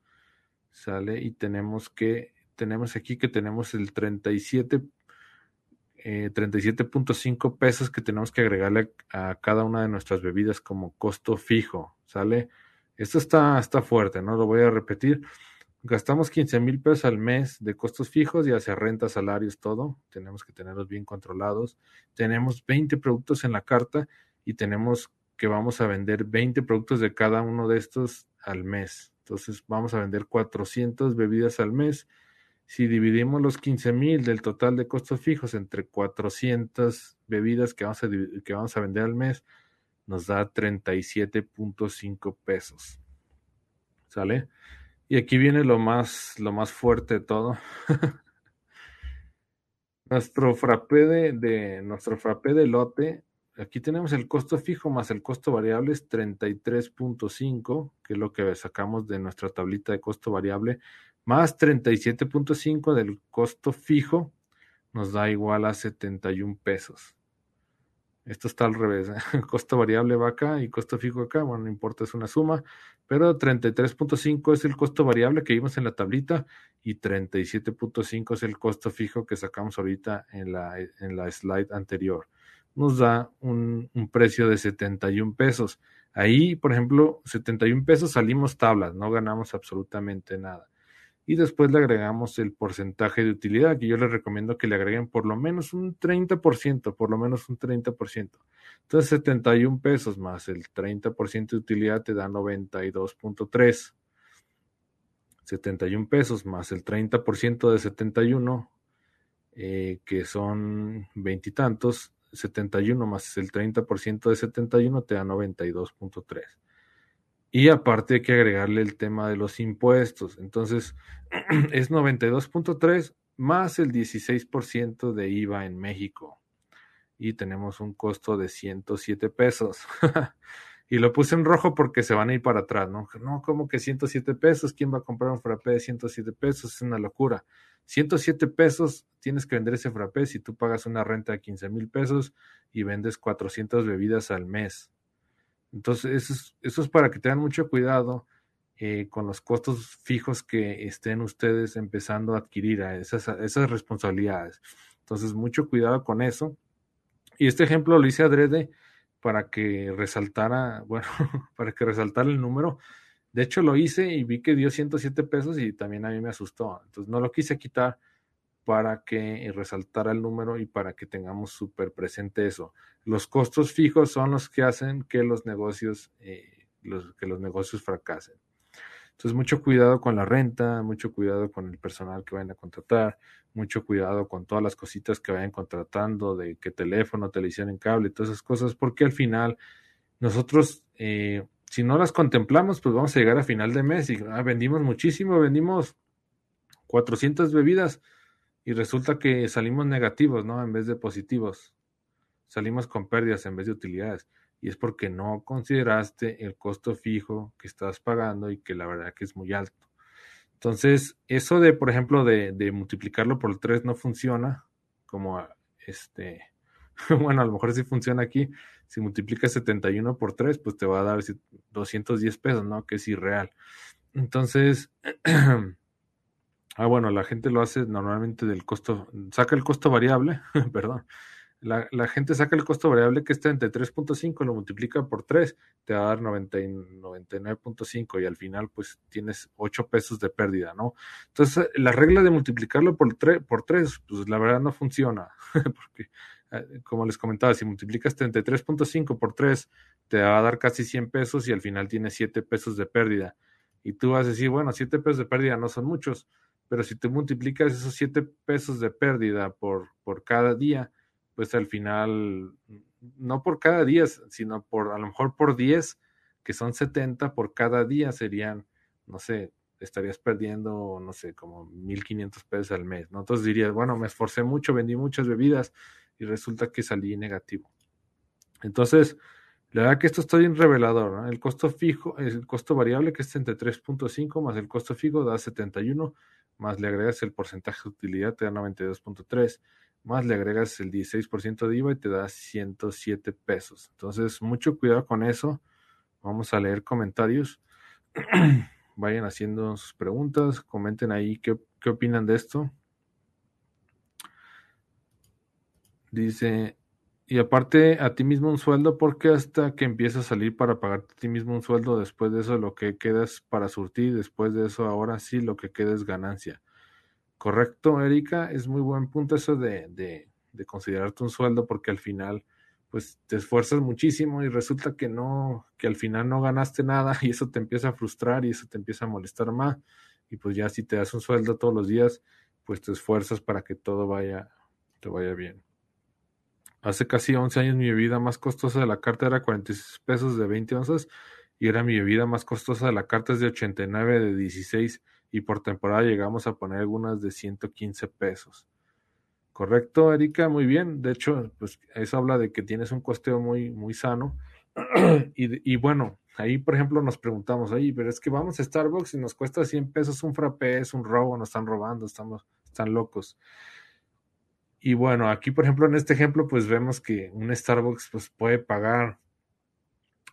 ¿sale? Y tenemos que, tenemos aquí que tenemos el 37 37.5 eh, pesos que tenemos que agregarle a cada una de nuestras bebidas como costo fijo, ¿sale? Esto está, está fuerte, ¿no? Lo voy a repetir. Gastamos 15 mil pesos al mes de costos fijos, ya sea renta, salarios, todo. Tenemos que tenerlos bien controlados. Tenemos 20 productos en la carta y tenemos que vamos a vender 20 productos de cada uno de estos al mes. Entonces vamos a vender 400 bebidas al mes si dividimos los 15 mil del total de costos fijos entre 400 bebidas que vamos a, que vamos a vender al mes, nos da 37.5 pesos. ¿Sale? Y aquí viene lo más, lo más fuerte de todo. nuestro frappé de, nuestro frappé de lote, aquí tenemos el costo fijo más el costo variable es 33.5, que es lo que sacamos de nuestra tablita de costo variable más 37.5 del costo fijo nos da igual a 71 pesos. Esto está al revés. ¿eh? Costo variable va acá y costo fijo acá. Bueno, no importa, es una suma. Pero 33.5 es el costo variable que vimos en la tablita y 37.5 es el costo fijo que sacamos ahorita en la, en la slide anterior. Nos da un, precio de 71 pesos. Ahí, por ejemplo, 71 pesos salimos tablas, no ganamos absolutamente nada y después le agregamos el porcentaje de utilidad, que yo les recomiendo que le agreguen por lo menos un 30%, por lo menos un 30%. Entonces 71 pesos más el 30% de utilidad te da 92.3. 71 pesos más el 30% de 71, eh, que son veintitantos, 71 más el 30% de 71 te da 92.3. Y aparte hay que agregarle el tema de los impuestos. Entonces, es 92.3 más el 16% de IVA en México. Y tenemos un costo de 107 pesos. y lo puse en rojo porque se van a ir para atrás, ¿no? No, como que 107 pesos? ¿Quién va a comprar un frappé de 107 pesos? Es una locura. 107 pesos tienes que vender ese frappé si tú pagas una renta de 15 mil pesos y vendes 400 bebidas al mes. Entonces, eso es, para que tengan mucho cuidado eh, con los costos fijos que estén ustedes empezando a adquirir a esas, esas responsabilidades. Entonces, mucho cuidado con eso. Y este ejemplo lo hice adrede para que resaltara, bueno, para que resaltara el número. De hecho, lo hice y vi que dio 107 pesos y también a mí me asustó. Entonces, no lo quise quitar para que resaltara el número y para que tengamos súper presente eso. Los costos fijos son los que hacen que los negocios, eh, los, que los negocios fracasen. Entonces, mucho cuidado con la renta, mucho cuidado con el personal que vayan a contratar, mucho cuidado con todas las cositas que vayan contratando, de qué teléfono, televisión en cable, todas esas cosas, porque al final nosotros, eh, si no las contemplamos, pues vamos a llegar a final de mes y ah, vendimos muchísimo, vendimos 400 bebidas y resulta que salimos negativos, ¿no? En vez de positivos. Salimos con pérdidas en vez de utilidades. Y es porque no consideraste el costo fijo que estás pagando y que la verdad que es muy alto. Entonces, eso de, por ejemplo, de, de multiplicarlo por 3 no funciona, como este, bueno, a lo mejor sí funciona aquí. Si multiplicas 71 por 3, pues te va a dar 210 pesos, ¿no? Que es irreal. Entonces, Ah, bueno, la gente lo hace normalmente del costo, saca el costo variable, perdón. La, la, gente saca el costo variable que está entre 3.5, lo multiplica por 3, te va a dar 99.5 y al final pues tienes 8 pesos de pérdida, ¿no? Entonces la regla de multiplicarlo por 3, por 3 pues la verdad no funciona, porque eh, como les comentaba, si multiplicas 33.5 por 3, te va a dar casi 100 pesos y al final tienes 7 pesos de pérdida. Y tú vas a decir, bueno, 7 pesos de pérdida no son muchos, pero si tú multiplicas esos 7 pesos de pérdida por, por cada día, pues al final, no por cada día, sino por a lo mejor por 10, que son 70 por cada día serían, no sé, estarías perdiendo, no sé, como 1.500 pesos al mes, ¿no? Entonces dirías, bueno, me esforcé mucho, vendí muchas bebidas y resulta que salí negativo. Entonces, la verdad que esto está bien revelador, ¿no? El costo fijo, el costo variable que es 33.5 más el costo fijo da 71, más le agregas el porcentaje de utilidad te da 92.3, más le agregas el 16% de IVA y te da 107 pesos. Entonces, mucho cuidado con eso. Vamos a leer comentarios. vayan haciendo sus preguntas, comenten ahí qué, qué opinan de esto. Dice, y aparte a ti mismo un sueldo, porque hasta que empieza a salir para pagarte a ti mismo un sueldo, después de eso lo que queda es para surtir, después de eso ahora sí lo que queda es ganancia. Correcto, Erika, es muy buen punto eso de, de, de considerarte un sueldo, porque al final pues te esfuerzas muchísimo y resulta que no, que al final no ganaste nada y eso te empieza a frustrar y eso te empieza a molestar más y pues ya si te das un sueldo todos los días, pues te esfuerzas para que todo vaya, te vaya bien. Hace casi 11 años mi bebida más costosa de la carta era 46 pesos de 20 onzas y era mi bebida más costosa de la carta es de 89 de 16 y por temporada llegamos a poner algunas de 115 pesos. Correcto, Erika, muy bien. De hecho, pues eso habla de que tienes un costeo muy, muy sano. y, y, bueno, ahí por ejemplo nos preguntamos, oye, pero es que vamos a Starbucks y nos cuesta 100 pesos un frappé, es un robo, nos están robando, estamos, están locos. Y bueno, aquí por ejemplo en este ejemplo pues vemos que un Starbucks pues puede pagar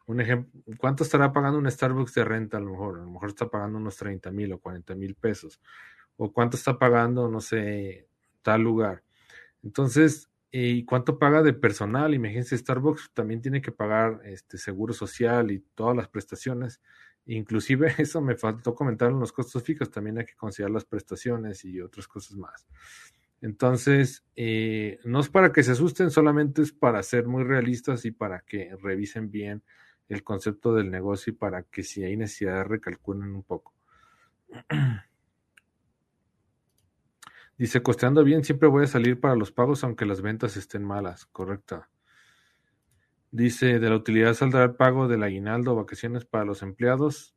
un ejemplo, ¿cuánto estará pagando un Starbucks de renta a lo mejor? A lo mejor está pagando unos 30 mil o 40 mil pesos. O cuánto está pagando, no sé, tal lugar. Entonces, ¿y cuánto paga de personal? Imagínense, Starbucks también tiene que pagar este seguro social y todas las prestaciones. Inclusive eso me faltó comentar en los costos fijos, también hay que considerar las prestaciones y otras cosas más. Entonces, eh, no es para que se asusten, solamente es para ser muy realistas y para que revisen bien el concepto del negocio y para que si hay necesidad recalculen un poco. Dice, costeando bien, siempre voy a salir para los pagos aunque las ventas estén malas. Correcto. Dice, de la utilidad saldrá el pago del aguinaldo vacaciones para los empleados.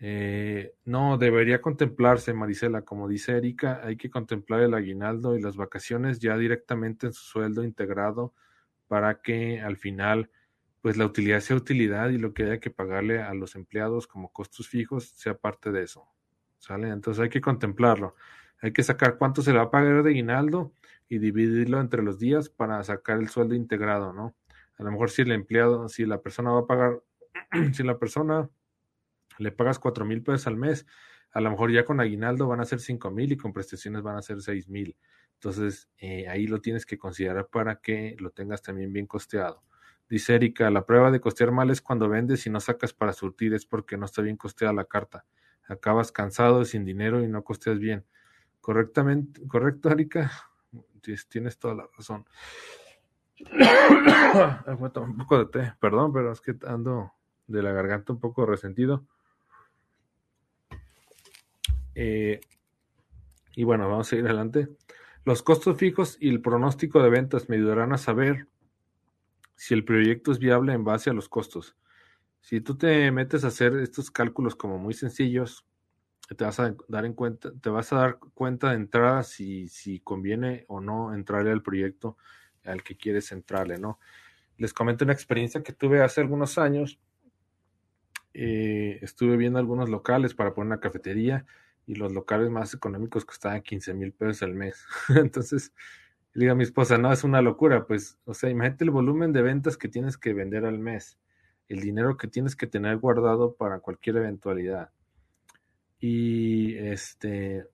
Eh, no, debería contemplarse, Marisela. Como dice Erika, hay que contemplar el aguinaldo y las vacaciones ya directamente en su sueldo integrado para que al final, pues la utilidad sea utilidad y lo que haya que pagarle a los empleados como costos fijos sea parte de eso. ¿Sale? Entonces hay que contemplarlo. Hay que sacar cuánto se le va a pagar de aguinaldo y dividirlo entre los días para sacar el sueldo integrado, ¿no? A lo mejor si el empleado, si la persona va a pagar, si la persona le pagas cuatro mil pesos al mes, a lo mejor ya con aguinaldo van a ser cinco mil y con prestaciones van a ser seis mil. Entonces, eh, ahí lo tienes que considerar para que lo tengas también bien costeado. Dice Erika, la prueba de costear mal es cuando vendes y no sacas para surtir, es porque no está bien costeada la carta. Acabas cansado, sin dinero y no costeas bien correctamente, correcto, Erika. Tienes toda la razón. un poco de té, perdón, pero es que ando de la garganta un poco resentido. Eh, y bueno, vamos a ir adelante. Los costos fijos y el pronóstico de ventas me ayudarán a saber si el proyecto es viable en base a los costos. Si tú te metes a hacer estos cálculos como muy sencillos, te vas a dar en cuenta, te vas a dar cuenta de entrada si, si conviene o no entrarle al proyecto al que quieres entrarle, ¿no? Les comento una experiencia que tuve hace algunos años. Eh, estuve viendo algunos locales para poner una cafetería y los locales más económicos costaban 15 mil pesos al mes. Entonces, le digo a mi esposa, no, es una locura, pues, o sea, imagínate el volumen de ventas que tienes que vender al mes, el dinero que tienes que tener guardado para cualquier eventualidad y este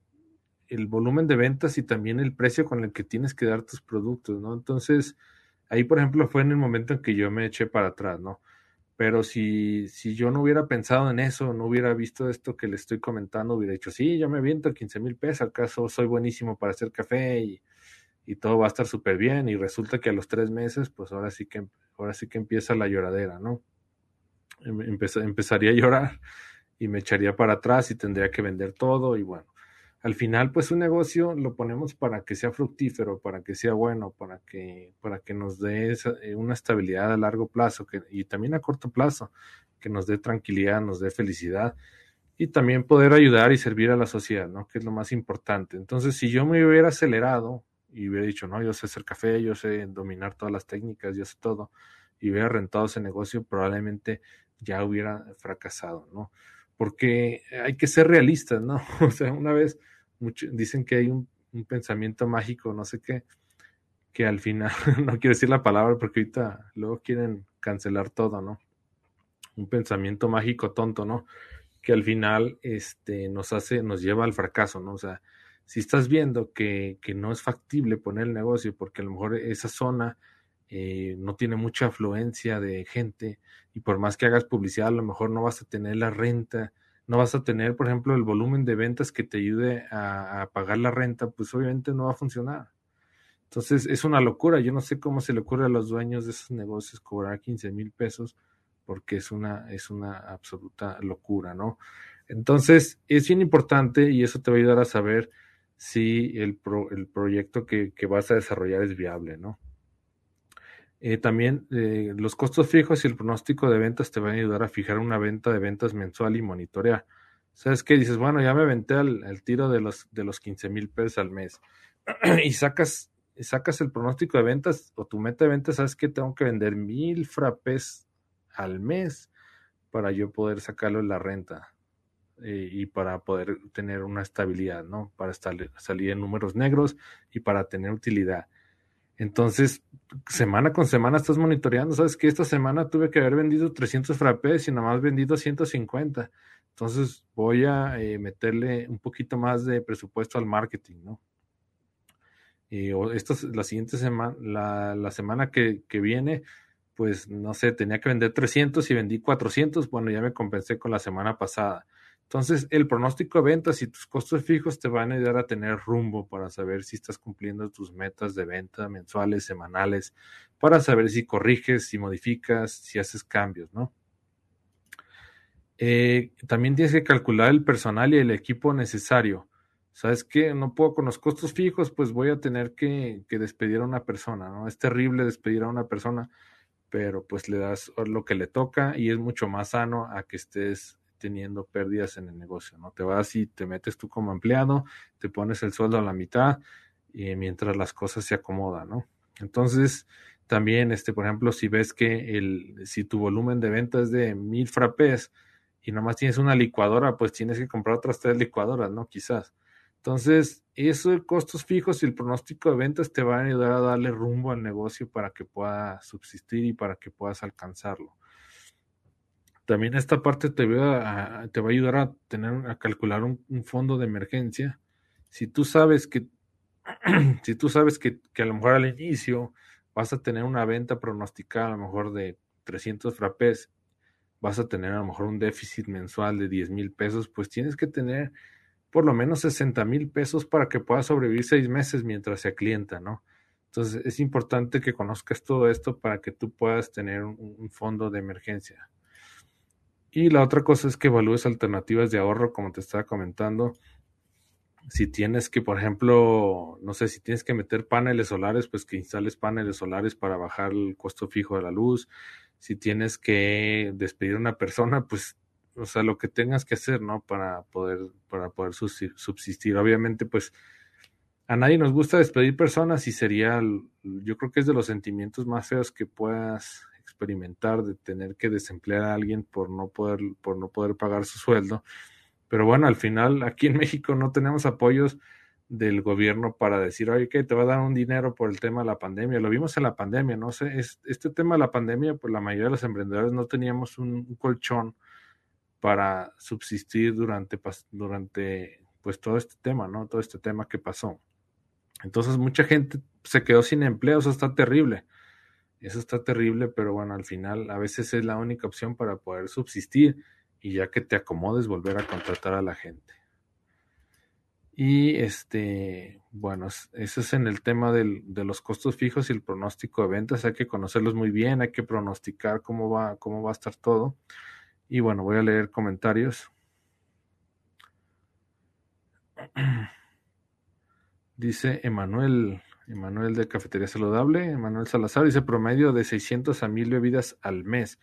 el volumen de ventas y también el precio con el que tienes que dar tus productos, ¿no? Entonces, ahí, por ejemplo, fue en el momento en que yo me eché para atrás, ¿no? Pero si, si yo no hubiera pensado en eso, no hubiera visto esto que le estoy comentando, hubiera dicho, sí, yo me viento 15 mil pesos, acaso soy buenísimo para hacer café y, y todo va a estar súper bien y resulta que a los tres meses, pues ahora sí que, ahora sí que empieza la lloradera, ¿no? Em, empezaría a llorar y me echaría para atrás y tendría que vender todo y bueno, al final pues un negocio lo ponemos para que sea fructífero, para que sea bueno, para que, para que nos dé eh, una estabilidad a largo plazo y también a corto plazo, que nos dé tranquilidad, nos dé felicidad y también poder ayudar y servir a la sociedad, ¿no? Que es lo más importante. Entonces, si yo me hubiera acelerado y hubiera dicho, no, yo sé hacer café, yo sé dominar todas las técnicas, yo sé todo, y hubiera rentado ese negocio, probablemente ya hubiera fracasado, ¿no? Porque hay que ser realistas, ¿no? O sea, una vez dicen que hay un, pensamiento mágico, no sé qué, que al final, no quiero decir la palabra porque ahorita luego quieren cancelar todo, ¿no? Un pensamiento mágico tonto, ¿no? Que al final este, nos hace, nos lleva al fracaso, ¿no? O sea, si estás viendo que, que no es factible poner el negocio porque a lo mejor esa zona eh, no tiene mucha afluencia de gente y por más que hagas publicidad a lo mejor no vas a tener la renta, no vas a tener por ejemplo el volumen de ventas que te ayude a, pagar la renta, pues obviamente no va a funcionar. Entonces es una locura, yo no sé cómo se le ocurre a los dueños de esos negocios cobrar 15 mil pesos porque es una, es una absoluta locura, ¿no? Entonces es bien importante y eso te va a ayudar a saber si el, el proyecto que, que vas a desarrollar es viable, ¿no? Eh, también eh, los costos fijos y el pronóstico de ventas te van a ayudar a fijar una venta de ventas mensual y monitorear. ¿Sabes qué? Dices, bueno, ya me venté al, tiro de los, de los 15 mil pesos al mes y sacas, sacas el pronóstico de ventas o tu meta de ventas, ¿sabes qué? Tengo que vender mil frapes al mes para yo poder sacarlo en la renta eh, y para poder tener una estabilidad, ¿no? Para estar, salir en números negros y para tener utilidad. Entonces, semana con semana estás monitoreando. Sabes que esta semana tuve que haber vendido 300 frappés y nada más vendido 150. Entonces, voy a eh, meterle un poquito más de presupuesto al marketing, ¿no? Y la siguiente semana, la, la semana que, que, viene, pues no sé, tenía que vender 300 y vendí 400. Bueno, ya me compensé con la semana pasada. Entonces, el pronóstico de ventas y tus costos fijos te van a ayudar a tener rumbo para saber si estás cumpliendo tus metas de venta mensuales, semanales, para saber si corriges, si modificas, si haces cambios, ¿no? Eh, también tienes que calcular el personal y el equipo necesario. ¿Sabes qué? No puedo con los costos fijos, pues voy a tener que, que despedir a una persona, ¿no? Es terrible despedir a una persona, pero pues le das lo que le toca y es mucho más sano a que estés teniendo pérdidas en el negocio, ¿no? Te vas y te metes tú como empleado, te pones el sueldo a la mitad y mientras las cosas se acomodan, ¿no? Entonces, también, este, por ejemplo, si ves que el, si tu volumen de ventas es de mil frappés y nomás tienes una licuadora, pues tienes que comprar otras tres licuadoras, ¿no? Quizás. Entonces, eso de costos fijos y el pronóstico de ventas te van a ayudar a darle rumbo al negocio para que pueda subsistir y para que puedas alcanzarlo también esta parte te va a, te va a ayudar a tener a calcular un, fondo de emergencia. Si tú sabes que si tú sabes que, que, a lo mejor al inicio vas a tener una venta pronosticada a lo mejor de 300 frapes, vas a tener a lo mejor un déficit mensual de 10 mil pesos, pues tienes que tener por lo menos 60 mil pesos para que puedas sobrevivir seis meses mientras se clienta, ¿no? Entonces es importante que conozcas todo esto para que tú puedas tener un fondo de emergencia. Y la otra cosa es que evalúes alternativas de ahorro, como te estaba comentando. Si tienes que, por ejemplo, no sé, si tienes que meter paneles solares, pues que instales paneles solares para bajar el costo fijo de la luz. Si tienes que despedir a una persona, pues, o sea, lo que tengas que hacer, ¿no? Para poder, para poder subsistir. Obviamente, pues, a nadie nos gusta despedir personas y sería, yo creo que es de los sentimientos más feos que puedas experimentar de tener que desemplear a alguien por no poder, por no poder pagar su sueldo. Pero bueno, al final aquí en México no tenemos apoyos del gobierno para decir, oye, que te va a dar un dinero por el tema de la pandemia. Lo vimos en la pandemia, no sé, es, este tema de la pandemia, pues la mayoría de los emprendedores no teníamos un, colchón para subsistir durante, durante pues todo este tema, ¿no? Todo este tema que pasó. Entonces mucha gente se quedó sin empleo, eso está terrible. Eso está terrible, pero bueno, al final a veces es la única opción para poder subsistir y ya que te acomodes volver a contratar a la gente. Y este, bueno, eso es en el tema del, de los costos fijos y el pronóstico de ventas. Hay que conocerlos muy bien, hay que pronosticar cómo va, cómo va a estar todo. Y bueno, voy a leer comentarios. Dice Emanuel, Emanuel de Cafetería Saludable, Emanuel Salazar, dice promedio de 600 a 1000 bebidas al mes,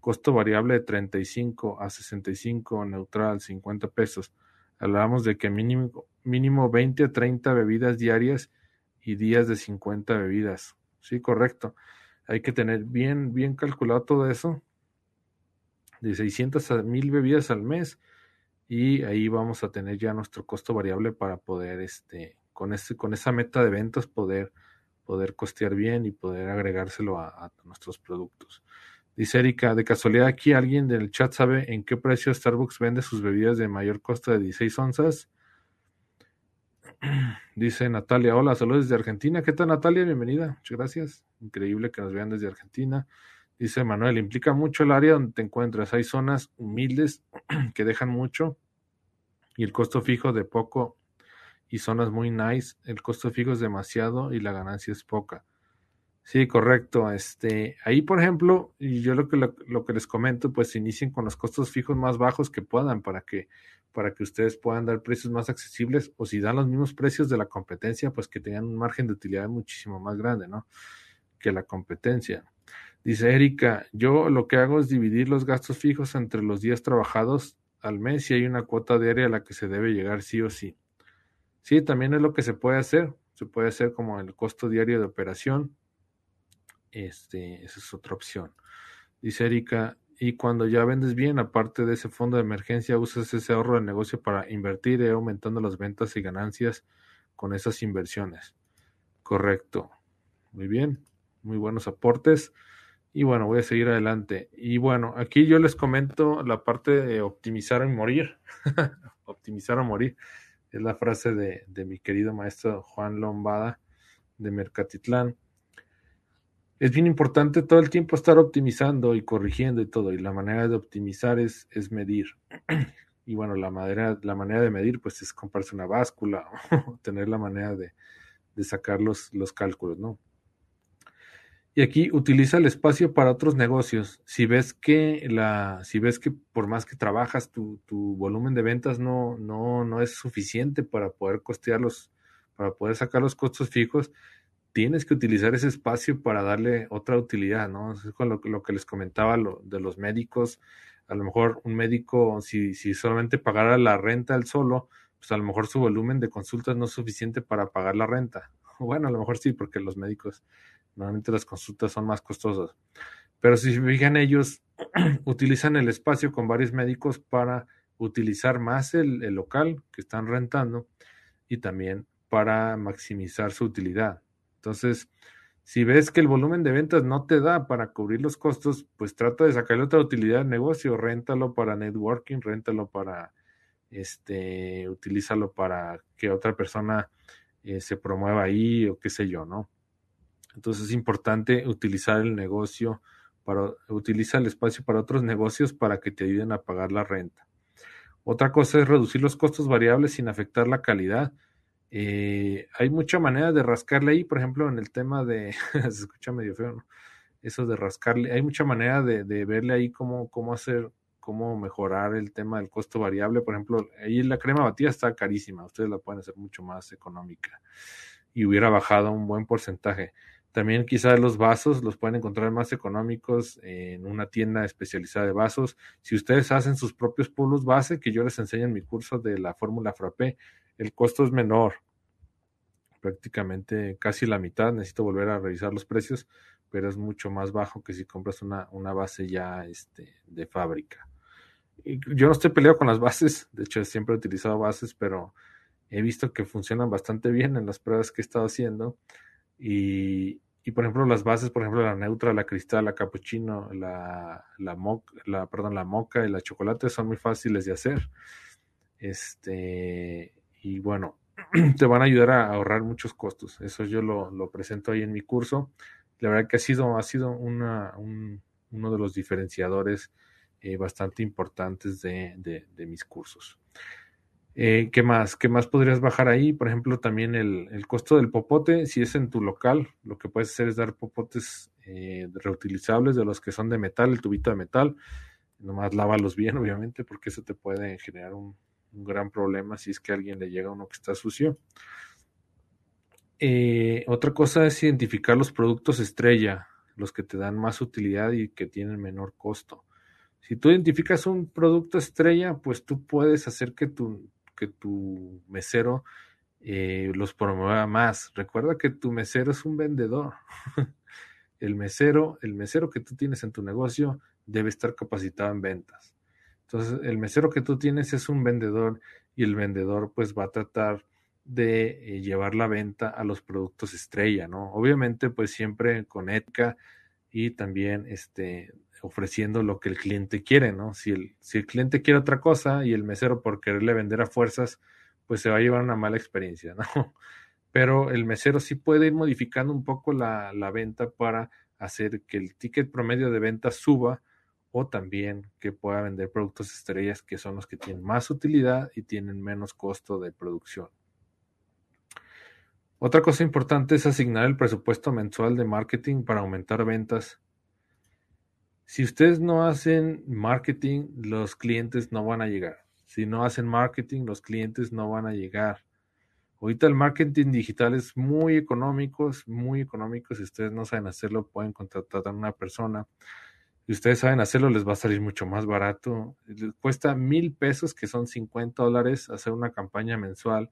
costo variable de 35 a 65, neutral 50 pesos. Hablábamos de que mínimo, mínimo 20 a 30 bebidas diarias y días de 50 bebidas. Sí, correcto. Hay que tener bien, bien calculado todo eso. De 600 a 1000 bebidas al mes. Y ahí vamos a tener ya nuestro costo variable para poder, este, con, con esa meta de ventas, poder, poder costear bien y poder agregárselo a nuestros productos. Dice Erika, de casualidad aquí alguien del chat sabe en qué precio Starbucks vende sus bebidas de mayor costo de 16 onzas. Dice Natalia, hola, saludos desde Argentina. ¿Qué tal Natalia? Bienvenida, muchas gracias. Increíble que nos vean desde Argentina. Dice Manuel, implica mucho el área donde te encuentras. Hay zonas humildes que dejan mucho y el costo fijo de poco y zonas muy nice. El costo fijo es demasiado y la ganancia es poca. Sí, correcto. Este, ahí, por ejemplo, y yo lo que lo, que les comento, pues inicien con los costos fijos más bajos que puedan para que para que ustedes puedan dar precios más accesibles o si dan los mismos precios de la competencia, pues que tengan un margen de utilidad muchísimo más grande, ¿no? Que la competencia. Dice Erika, yo lo que hago es dividir los gastos fijos entre los días trabajados al mes y hay una cuota diaria a la que se debe llegar sí o sí. Sí, también es lo que se puede hacer. Se puede hacer como el costo diario de operación este, esa es otra opción. Dice Erika, y cuando ya vendes bien, aparte de ese fondo de emergencia, usas ese ahorro de negocio para invertir y aumentando las ventas y ganancias con esas inversiones. Correcto. Muy bien. Muy buenos aportes. Y bueno, voy a seguir adelante. Y bueno, aquí yo les comento la parte de optimizar y morir. optimizar o morir. Es la frase de, de mi querido maestro Juan Lombada de Mercatitlán es bien importante todo el tiempo estar optimizando y corrigiendo y todo. Y la manera de optimizar es, es medir. Y bueno, la manera, la manera de medir pues es comprarse una báscula o tener la manera de, de sacar los, los, cálculos, ¿no? Y aquí utiliza el espacio para otros negocios. Si ves que la, si ves que por más que trabajas, tu, volumen de ventas no, no, no es suficiente para poder costearlos, para poder sacar los costos fijos, tienes que utilizar ese espacio para darle otra utilidad, ¿no? Es con lo, que les comentaba lo, de los médicos. A lo mejor un médico, si, si solamente pagara la renta al solo, pues a lo mejor su volumen de consultas no es suficiente para pagar la renta. Bueno, a lo mejor sí, porque los médicos, normalmente las consultas son más costosas. Pero si fijan ellos, utilizan el espacio con varios médicos para utilizar más el, el local que están rentando y también para maximizar su utilidad. Entonces, si ves que el volumen de ventas no te da para cubrir los costos, pues trata de sacarle otra utilidad al negocio, réntalo para networking, réntalo para, este, utilízalo para que otra persona eh, se promueva ahí o qué sé yo, ¿no? Entonces es importante utilizar el negocio para, utiliza el espacio para otros negocios para que te ayuden a pagar la renta. Otra cosa es reducir los costos variables sin afectar la calidad. Eh, hay mucha manera de rascarle ahí, por ejemplo, en el tema de, se escucha medio feo, ¿no? Eso de rascarle, hay mucha manera de, verle ahí cómo, cómo hacer, cómo mejorar el tema del costo variable. Por ejemplo, ahí la crema batida está carísima, ustedes la pueden hacer mucho más económica y hubiera bajado un buen porcentaje. También quizás los vasos los pueden encontrar más económicos en una tienda especializada de vasos. Si ustedes hacen sus propios polos base, que yo les enseño en mi curso de la fórmula frappé, el costo es menor, prácticamente casi la mitad, necesito volver a revisar los precios, pero es mucho más bajo que si compras una, una base ya este, de fábrica. Yo no estoy peleado con las bases, de hecho siempre he utilizado bases, pero he visto que funcionan bastante bien en las pruebas que he estado haciendo. Y, y por ejemplo, las bases, por ejemplo, la neutra, la cristal, la cappuccino, la, la, la, perdón, la moca y la chocolate son muy fáciles de hacer. Este, y bueno, te van a ayudar a ahorrar muchos costos. Eso yo lo, lo presento ahí en mi curso. La verdad que ha sido, ha sido una, un, uno de los diferenciadores eh, bastante importantes de, de, mis cursos. Eh, ¿Qué más? ¿Qué más podrías bajar ahí? Por ejemplo, también el, costo del popote, si es en tu local, lo que puedes hacer es dar popotes eh, reutilizables de los que son de metal, el tubito de metal. Nomás lávalos bien, obviamente, porque eso te puede generar un, gran problema si es que a alguien le llega uno que está sucio. Eh, otra cosa es identificar los productos estrella, los que te dan más utilidad y que tienen menor costo. Si tú identificas un producto estrella, pues tú puedes hacer que tu, que tu mesero eh, los promueva más. Recuerda que tu mesero es un vendedor. el mesero, el mesero que tú tienes en tu negocio debe estar capacitado en ventas. Entonces, el mesero que tú tienes es un vendedor y el vendedor pues va a tratar de eh, llevar la venta a los productos estrella, ¿no? Obviamente pues siempre con ética y también este ofreciendo lo que el cliente quiere, ¿no? Si el, si el cliente quiere otra cosa y el mesero por quererle vender a fuerzas, pues se va a llevar una mala experiencia, ¿no? Pero el mesero sí puede ir modificando un poco la, la venta para hacer que el ticket promedio de venta suba o también que pueda vender productos estrellas que son los que tienen más utilidad y tienen menos costo de producción. Otra cosa importante es asignar el presupuesto mensual de marketing para aumentar ventas si ustedes no hacen marketing, los clientes no van a llegar. Si no hacen marketing, los clientes no van a llegar. Ahorita el marketing digital es muy económico, es muy económico. Si ustedes no saben hacerlo, pueden contratar a una persona. Si ustedes saben hacerlo, les va a salir mucho más barato. Cuesta mil pesos, que son 50 dólares, hacer una campaña mensual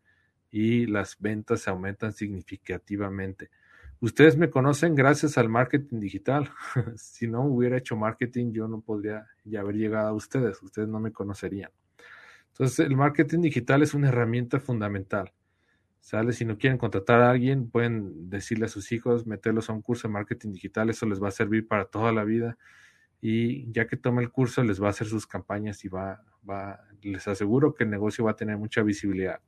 y las ventas se aumentan significativamente. Ustedes me conocen gracias al marketing digital. si no hubiera hecho marketing, yo no podría ya haber llegado a ustedes. Ustedes no me conocerían. Entonces, el marketing digital es una herramienta fundamental. ¿Sale? Si no quieren contratar a alguien, pueden decirle a sus hijos, meterlos a un curso de marketing digital. Eso les va a servir para toda la vida. Y ya que tome el curso, les va a hacer sus campañas y va, va, les aseguro que el negocio va a tener mucha visibilidad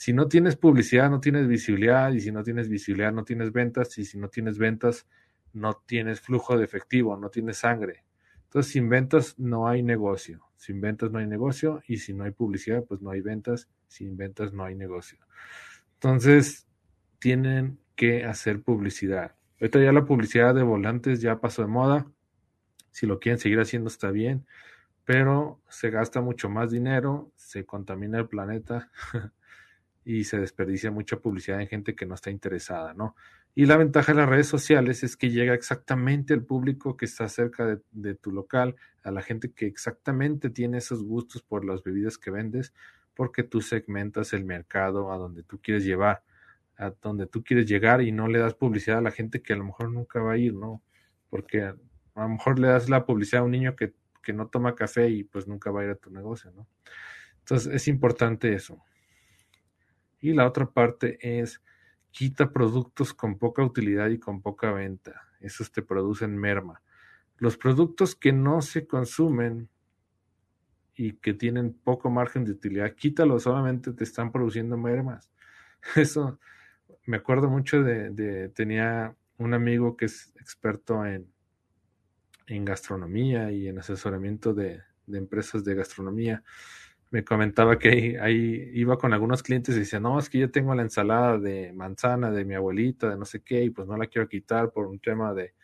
si no tienes publicidad, no tienes visibilidad, y si no tienes visibilidad, no tienes ventas, y si no tienes ventas, no tienes flujo de efectivo, no tienes sangre. Entonces, sin ventas no hay negocio. Sin ventas no hay negocio, y si no hay publicidad, pues no hay ventas. Sin ventas no hay negocio. Entonces, tienen que hacer publicidad. Ahorita ya la publicidad de volantes ya pasó de moda. Si lo quieren seguir haciendo está bien, pero se gasta mucho más dinero, se contamina el planeta. y se desperdicia mucha publicidad en gente que no está interesada, ¿no? Y la ventaja de las redes sociales es que llega exactamente al público que está cerca de, tu local, a la gente que exactamente tiene esos gustos por las bebidas que vendes, porque tú segmentas el mercado a donde tú quieres llevar, a donde tú quieres llegar y no le das publicidad a la gente que a lo mejor nunca va a ir, ¿no? Porque a lo mejor le das la publicidad a un niño que, que no toma café y pues nunca va a ir a tu negocio, ¿no? Entonces es importante eso. Y la otra parte es quita productos con poca utilidad y con poca venta. Esos te producen merma. Los productos que no se consumen y que tienen poco margen de utilidad, quítalos, solamente te están produciendo mermas. Eso, me acuerdo mucho de, tenía un amigo que es experto en, en gastronomía y en asesoramiento de, de empresas de gastronomía me comentaba que ahí, iba con algunos clientes y decía, no, es que yo tengo la ensalada de manzana de mi abuelita, de no sé qué, y pues no la quiero quitar por un tema de,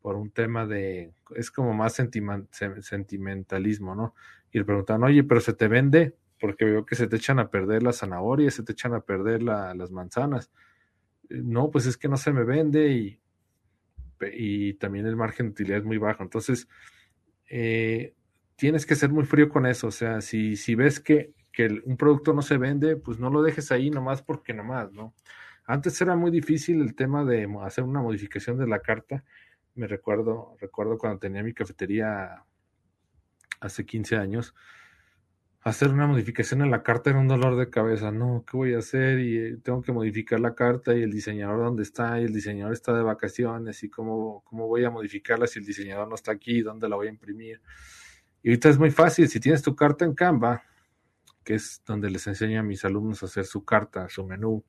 por un tema de, es como más sentimentalismo, ¿no? Y le preguntaban, oye, pero se te vende, porque veo que se te echan a perder las zanahorias, se te echan a perder las manzanas. No, pues es que no se me vende y, y también el margen de utilidad es muy bajo. Entonces, eh, tienes que ser muy frío con eso. O sea, si, si ves que, que un producto no se vende, pues no lo dejes ahí nomás porque nomás, ¿no? Antes era muy difícil el tema de hacer una modificación de la carta. Me recuerdo, recuerdo cuando tenía mi cafetería hace 15 años, hacer una modificación en la carta era un dolor de cabeza. No, ¿qué voy a hacer? Y eh, tengo que modificar la carta y el diseñador dónde está y el diseñador está de vacaciones y cómo, cómo voy a modificarla si el diseñador no está aquí, dónde la voy a imprimir. Y ahorita es muy fácil, si tienes tu carta en Canva, que es donde les enseño a mis alumnos a hacer su carta, su menú,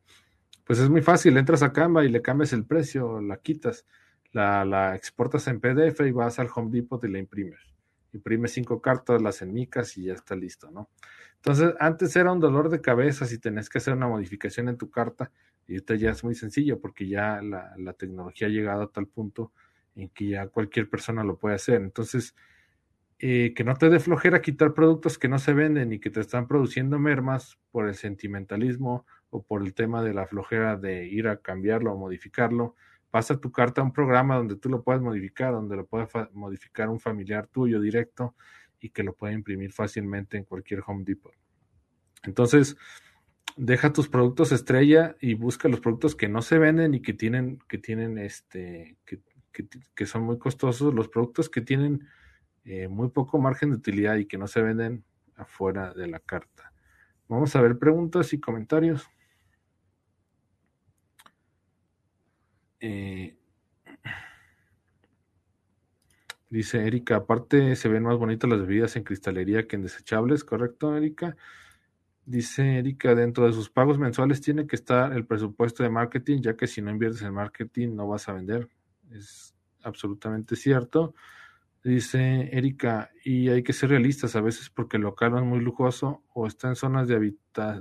pues es muy fácil, entras a Canva y le cambias el precio, la quitas, la, exportas en PDF y vas al Home Depot y la imprimes. imprimes cinco cartas, las enmicas y ya está listo, ¿no? Entonces, antes era un dolor de cabeza si tenés que hacer una modificación en tu carta y ahorita ya es muy sencillo porque ya la, la tecnología ha llegado a tal punto en que ya cualquier persona lo puede hacer. Entonces, eh, que no te dé flojera quitar productos que no se venden y que te están produciendo mermas por el sentimentalismo o por el tema de la flojera de ir a cambiarlo o modificarlo. Pasa tu carta a un programa donde tú lo puedes modificar, donde lo puede modificar un familiar tuyo directo y que lo puede imprimir fácilmente en cualquier Home Depot. Entonces, deja tus productos estrella y busca los productos que no se venden y que tienen, que tienen este, que, que, son muy costosos, los productos que tienen eh, muy poco margen de utilidad y que no se venden afuera de la carta. Vamos a ver preguntas y comentarios. Eh, dice Erika, aparte se ven más bonitas las bebidas en cristalería que en desechables, ¿correcto, Erika? Dice Erika, dentro de sus pagos mensuales tiene que estar el presupuesto de marketing, ya que si no inviertes en marketing no vas a vender es absolutamente cierto. Dice Erika, y hay que ser realistas a veces porque el local no es muy lujoso o está en zonas de,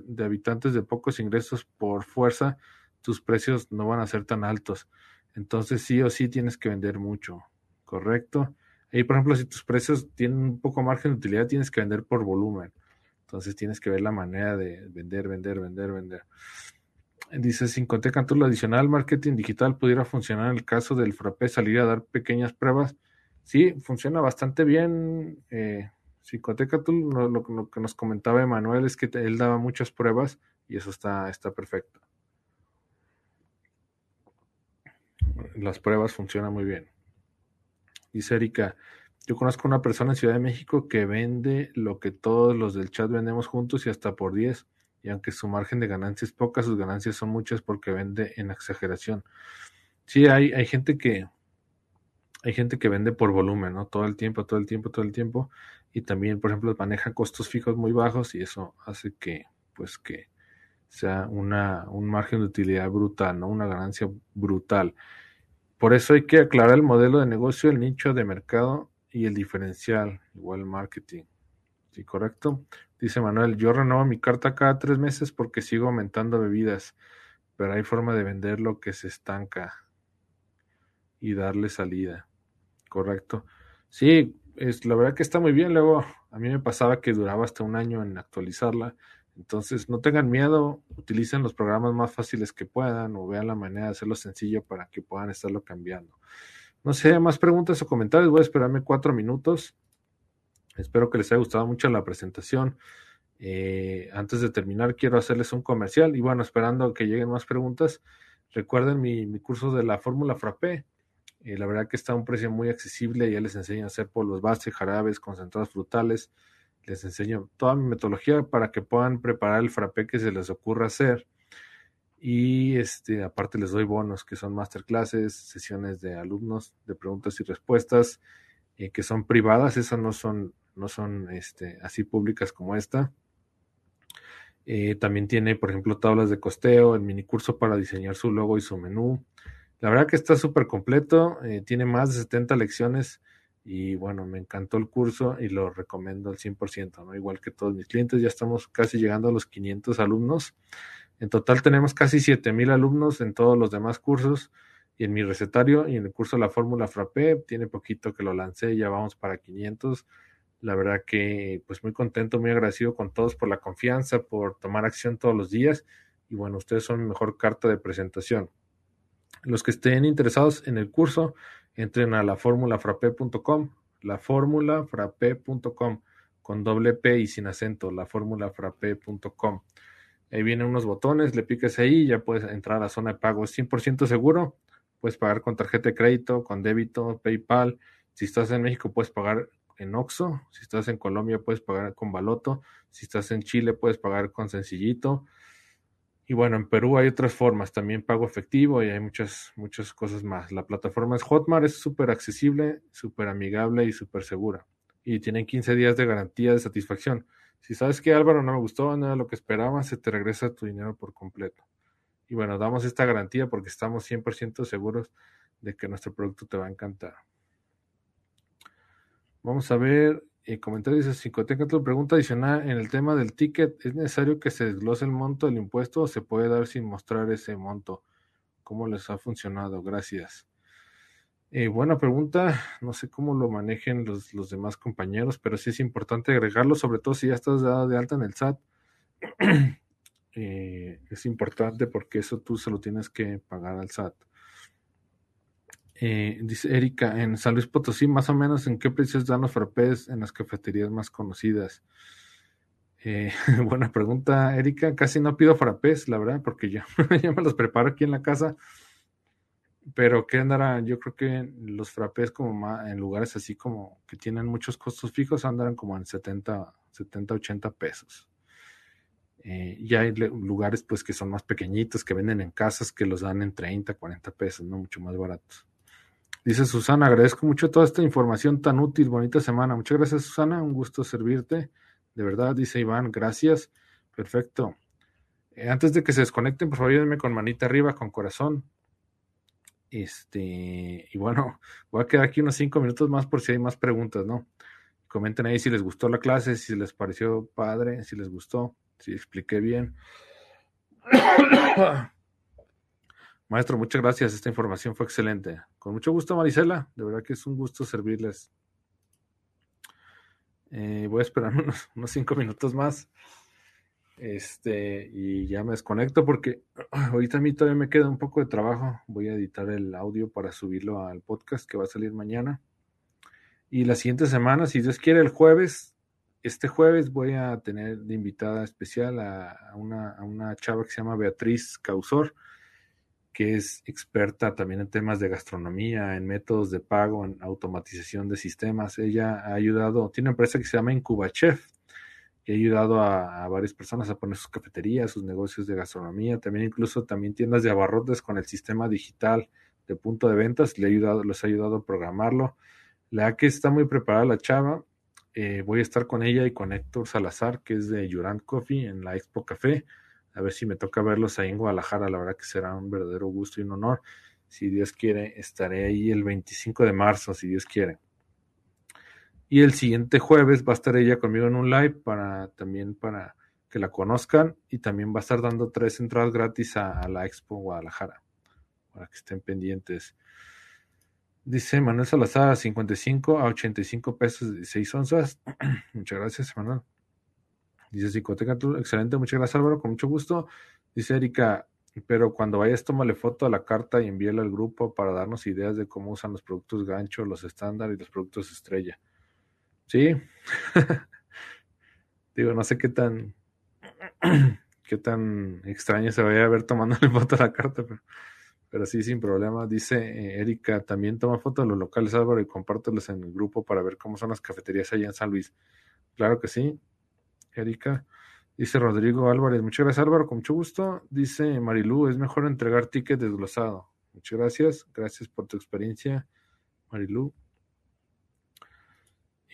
de habitantes de pocos ingresos por fuerza, tus precios no van a ser tan altos. Entonces sí o sí tienes que vender mucho, ¿correcto? Y por ejemplo, si tus precios tienen un poco margen de utilidad, tienes que vender por volumen. Entonces tienes que ver la manera de vender, vender, vender, vender. Dice, sin contar lo adicional, marketing digital pudiera funcionar en el caso del frappé, salir a dar pequeñas pruebas. Sí, funciona bastante bien. Eh, lo, lo, que nos comentaba Emanuel es que él daba muchas pruebas y eso está, está perfecto. Las pruebas funcionan muy bien. Dice Erika, yo conozco una persona en Ciudad de México que vende lo que todos los del chat vendemos juntos y hasta por 10 y aunque su margen de ganancia es poca, sus ganancias son muchas porque vende en exageración. Sí, hay, hay gente que hay gente que vende por volumen, ¿no? Todo el tiempo, todo el tiempo, todo el tiempo. Y también, por ejemplo, maneja costos fijos muy bajos y eso hace que, pues, que sea una, un margen de utilidad brutal, ¿no? Una ganancia brutal. Por eso hay que aclarar el modelo de negocio, el nicho de mercado y el diferencial, igual marketing. ¿Sí, correcto? Dice Manuel, yo renuevo mi carta cada tres meses porque sigo aumentando bebidas, pero hay forma de vender lo que se estanca y darle salida. Correcto. Sí, es, la verdad que está muy bien. Luego a mí me pasaba que duraba hasta un año en actualizarla. Entonces, no tengan miedo, utilicen los programas más fáciles que puedan o vean la manera de hacerlo sencillo para que puedan estarlo cambiando. No sé, más preguntas o comentarios. Voy a esperarme cuatro minutos. Espero que les haya gustado mucho la presentación. Eh, antes de terminar, quiero hacerles un comercial y bueno, esperando que lleguen más preguntas, recuerden mi, curso de la fórmula frappé. Eh, la verdad que está a un precio muy accesible. Ya les enseño a hacer polvos base, jarabes, concentrados frutales. Les enseño toda mi metodología para que puedan preparar el frappé que se les ocurra hacer. Y este, aparte les doy bonos que son masterclasses, sesiones de alumnos de preguntas y respuestas, eh, que son privadas, esas no son no son este, así públicas como esta. Eh, también tiene, por ejemplo, tablas de costeo, el mini curso para diseñar su logo y su menú. La verdad que está súper completo, eh, tiene más de 70 lecciones y bueno, me encantó el curso y lo recomiendo al 100%, ¿no? Igual que todos mis clientes, ya estamos casi llegando a los 500 alumnos. En total tenemos casi 7000 alumnos en todos los demás cursos y en mi recetario y en el curso de la fórmula Frappé, tiene poquito que lo lancé, ya vamos para 500 la verdad que pues muy contento, muy agradecido con todos por la confianza, por tomar acción todos los días y bueno, ustedes son mi mejor carta de presentación. Los que estén interesados en el curso, entren a la laformulafrape.com, laformulafrape.com con doble P y sin acento, laformulafrape.com. Ahí vienen unos botones, le piques ahí y ya puedes entrar a la zona de pago. Es 100% seguro, puedes pagar con tarjeta de crédito, con débito, PayPal. Si estás en México puedes pagar en Oxo, si estás en Colombia puedes pagar con Baloto, si estás en Chile puedes pagar con Sencillito. Y bueno, en Perú hay otras formas, también pago efectivo y hay muchas, muchas cosas más. La plataforma es Hotmart, es súper accesible, súper amigable y súper segura. Y tienen 15 días de garantía de satisfacción. Si sabes que Álvaro no me gustó, nada de lo que esperaba, se te regresa tu dinero por completo. Y bueno, damos esta garantía porque estamos 100% seguros de que nuestro producto te va a encantar. Vamos a ver eh, comentarios de Psicoteca. pregunta adicional en el tema del ticket. ¿Es necesario que se desglose el monto del impuesto o se puede dar sin mostrar ese monto? ¿Cómo les ha funcionado? Gracias. Eh, buena pregunta. No sé cómo lo manejen los, los, demás compañeros, pero sí es importante agregarlo, sobre todo si ya estás dado de alta en el SAT. Eh, es importante porque eso tú se lo tienes que pagar al SAT. Eh, dice Erika, en San Luis Potosí, más o menos, ¿en qué precios dan los frappés en las cafeterías más conocidas? Eh, buena pregunta, Erika. Casi no pido frappés, la verdad, porque ya, me los preparo aquí en la casa. Pero ¿qué andará? Yo creo que los frappés como en lugares así como que tienen muchos costos fijos andarán como en 70, 70 80 pesos. Eh, y hay lugares pues que son más pequeñitos, que venden en casas, que los dan en 30, 40 pesos, no mucho más baratos. Dice Susana, agradezco mucho toda esta información tan útil, bonita semana. Muchas gracias Susana, un gusto servirte. De verdad, dice Iván, gracias. Perfecto. Eh, antes de que se desconecten, por favor, ayúdenme con manita arriba, con corazón. Este, y bueno, voy a quedar aquí unos cinco minutos más por si hay más preguntas, ¿no? Comenten ahí si les gustó la clase, si les pareció padre, si les gustó, si expliqué bien. Maestro, muchas gracias. Esta información fue excelente. Con mucho gusto, Marisela. De verdad que es un gusto servirles. Eh, voy a esperar unos, cinco minutos más. Este, y ya me desconecto porque ahorita a mí todavía me queda un poco de trabajo. Voy a editar el audio para subirlo al podcast que va a salir mañana. Y la siguiente semana, si Dios quiere, el jueves, este jueves voy a tener de invitada especial a, una, a una chava que se llama Beatriz Causor que es experta también en temas de gastronomía, en métodos de pago, en automatización de sistemas. Ella ha ayudado, tiene una empresa que se llama IncubaChef, y ha ayudado a, varias personas a poner sus cafeterías, sus negocios de gastronomía, también incluso también tiendas de abarrotes con el sistema digital de punto de ventas, le ha ayudado, les ha ayudado a programarlo. La que está muy preparada la chava. Eh, voy a estar con ella y con Héctor Salazar, que es de Yuran Coffee en la Expo Café a ver si me toca verlos ahí en Guadalajara, la verdad que será un verdadero gusto y un honor. Si Dios quiere, estaré ahí el 25 de marzo, si Dios quiere. Y el siguiente jueves va a estar ella conmigo en un live para también para que la conozcan y también va a estar dando tres entradas gratis a, la Expo Guadalajara para que estén pendientes. Dice Manuel Salazar, 55 a 85 pesos de 6 onzas. Muchas gracias, Manuel. Dice Psicoteca, excelente, muchas gracias Álvaro, con mucho gusto. Dice Erika, pero cuando vayas, tómale foto a la carta y envíala al grupo para darnos ideas de cómo usan los productos gancho, los estándar y los productos estrella. Sí. Digo, no sé qué tan qué tan extraño se vaya a ver tomándole foto a la carta, pero, pero sí, sin problema. Dice eh, Erika, también toma foto de los locales Álvaro y compártelos en el grupo para ver cómo son las cafeterías allá en San Luis. Claro que sí. Erika. Dice Rodrigo Álvarez, muchas gracias Álvaro, con mucho gusto. Dice Marilú, es mejor entregar ticket desglosado. Muchas gracias, gracias por tu experiencia, Marilú.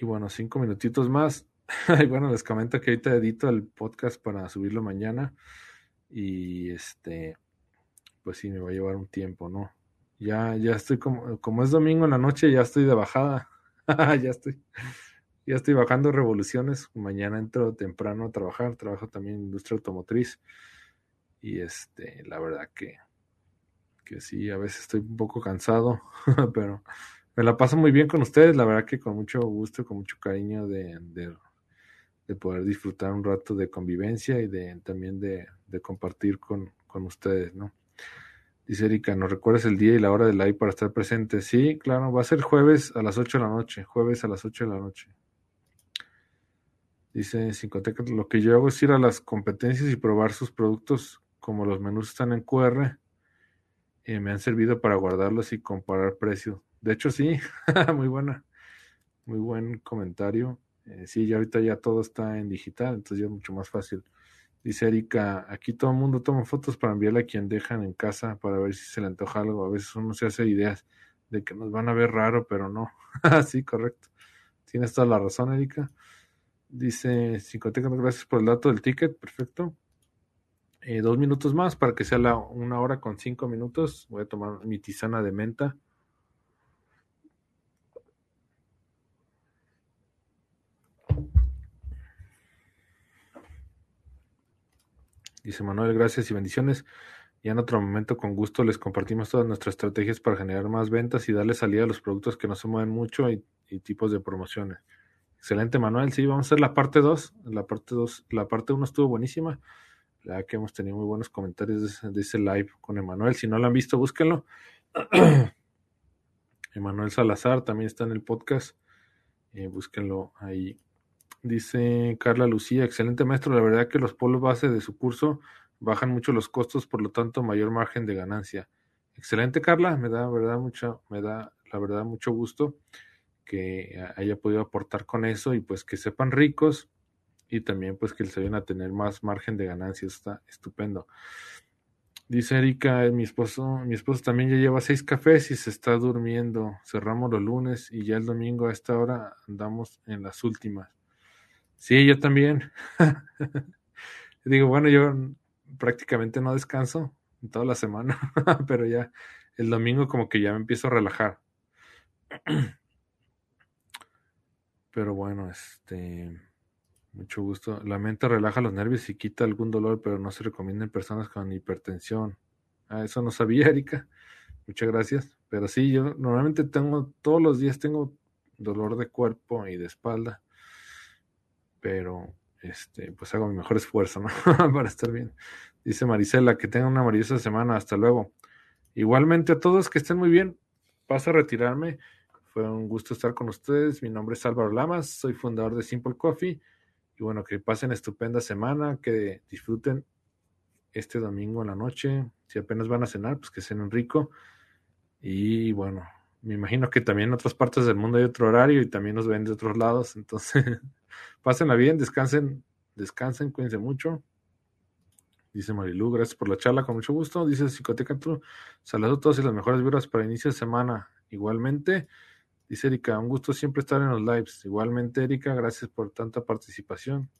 Y bueno, cinco minutitos más. y bueno, les comento que ahorita edito el podcast para subirlo mañana. Y este, pues sí, me va a llevar un tiempo, ¿no? Ya, ya estoy como, como es domingo en la noche, ya estoy de bajada. ya estoy ya estoy bajando revoluciones. Mañana entro temprano a trabajar. Trabajo también en industria automotriz. Y este, la verdad que, que sí, a veces estoy un poco cansado, pero me la paso muy bien con ustedes. La verdad que con mucho gusto, con mucho cariño de, de, poder disfrutar un rato de convivencia y de también de, de compartir con, con ustedes, ¿no? Dice Erika, ¿nos recuerdas el día y la hora del live para estar presente? Sí, claro, va a ser jueves a las 8 de la noche, jueves a las 8 de la noche. Dice Cincoteca, lo que yo hago es ir a las competencias y probar sus productos, como los menús están en QR, y me han servido para guardarlos y comparar precios. De hecho, sí, muy buena, muy buen comentario. Eh, sí, ya ahorita ya todo está en digital, entonces ya es mucho más fácil. Dice Erika, aquí todo el mundo toma fotos para enviarle a quien dejan en casa para ver si se le antoja algo. A veces uno se hace ideas de que nos van a ver raro, pero no. sí, correcto. Tienes toda la razón, Erika. Dice Cincoteca, gracias por el dato del ticket, perfecto. Eh, dos minutos más para que sea la una hora con cinco minutos. Voy a tomar mi tisana de menta. Dice Manuel, gracias y bendiciones. Ya en otro momento, con gusto, les compartimos todas nuestras estrategias para generar más ventas y darle salida a los productos que no se mueven mucho y tipos de promociones. Excelente, Manuel. Sí, vamos a hacer la parte 2. La parte 2, la parte 1 estuvo buenísima. La que hemos tenido muy buenos comentarios de, ese live con Emanuel. Si no lo han visto, búsquenlo. Emanuel Salazar también está en el podcast. Eh, búsquenlo ahí. Dice Carla Lucía, excelente maestro. La verdad que los polos base de su curso bajan mucho los costos, por lo tanto mayor margen de ganancia. Excelente, Carla. Me da verdad mucho, me da la verdad mucho gusto que haya podido aportar con eso y pues que sepan ricos y también pues que se vayan a tener más margen de ganancia. Está estupendo. Dice Erika, mi esposo, mi esposo también ya lleva seis cafés y se está durmiendo. Cerramos los lunes y ya el domingo a esta hora andamos en las últimas. Sí, yo también. Digo, bueno, yo prácticamente no descanso en toda la semana, pero ya el domingo como que ya me empiezo a relajar. Pero bueno, este mucho gusto. La mente relaja los nervios y quita algún dolor, pero no se recomienda en personas con hipertensión. Ah, eso no sabía, Erika. Muchas gracias. Pero sí, yo normalmente tengo, todos los días tengo dolor de cuerpo y de espalda. Pero, este, pues hago mi mejor esfuerzo, ¿no? Para estar bien. Dice Marisela, que tenga una maravillosa semana. Hasta luego. Igualmente a todos, que estén muy bien. Paso a retirarme. Fue un gusto estar con ustedes. Mi nombre es Álvaro Lamas. Soy fundador de Simple Coffee y bueno, que pasen estupenda semana, que disfruten este domingo en la noche. Si apenas van a cenar, pues que cenen rico. Y bueno, me imagino que también en otras partes del mundo hay otro horario y también nos ven de otros lados. Entonces, pásenla bien, descansen, descansen, cuídense mucho. Dice Marilu, gracias por la charla, con mucho gusto. Dice Psicoteca True, saludos a todos y las mejores vibras para inicio de semana. Igualmente, Dice Erika, un gusto siempre estar en los lives. Igualmente, Erika, gracias por tanta participación.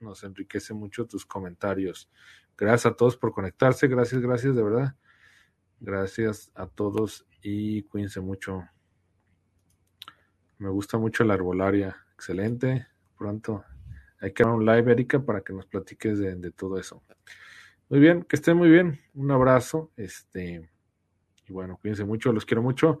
Nos enriquece mucho tus comentarios. Gracias a todos por conectarse. Gracias, gracias, de verdad. Gracias a todos y cuídense mucho. Me gusta mucho la arbolaria. Excelente. Pronto hay que hacer un live, Erika, para que nos platiques de, de todo eso. Muy bien, que estén muy bien. Un abrazo. Este, y bueno, cuídense mucho, los quiero mucho.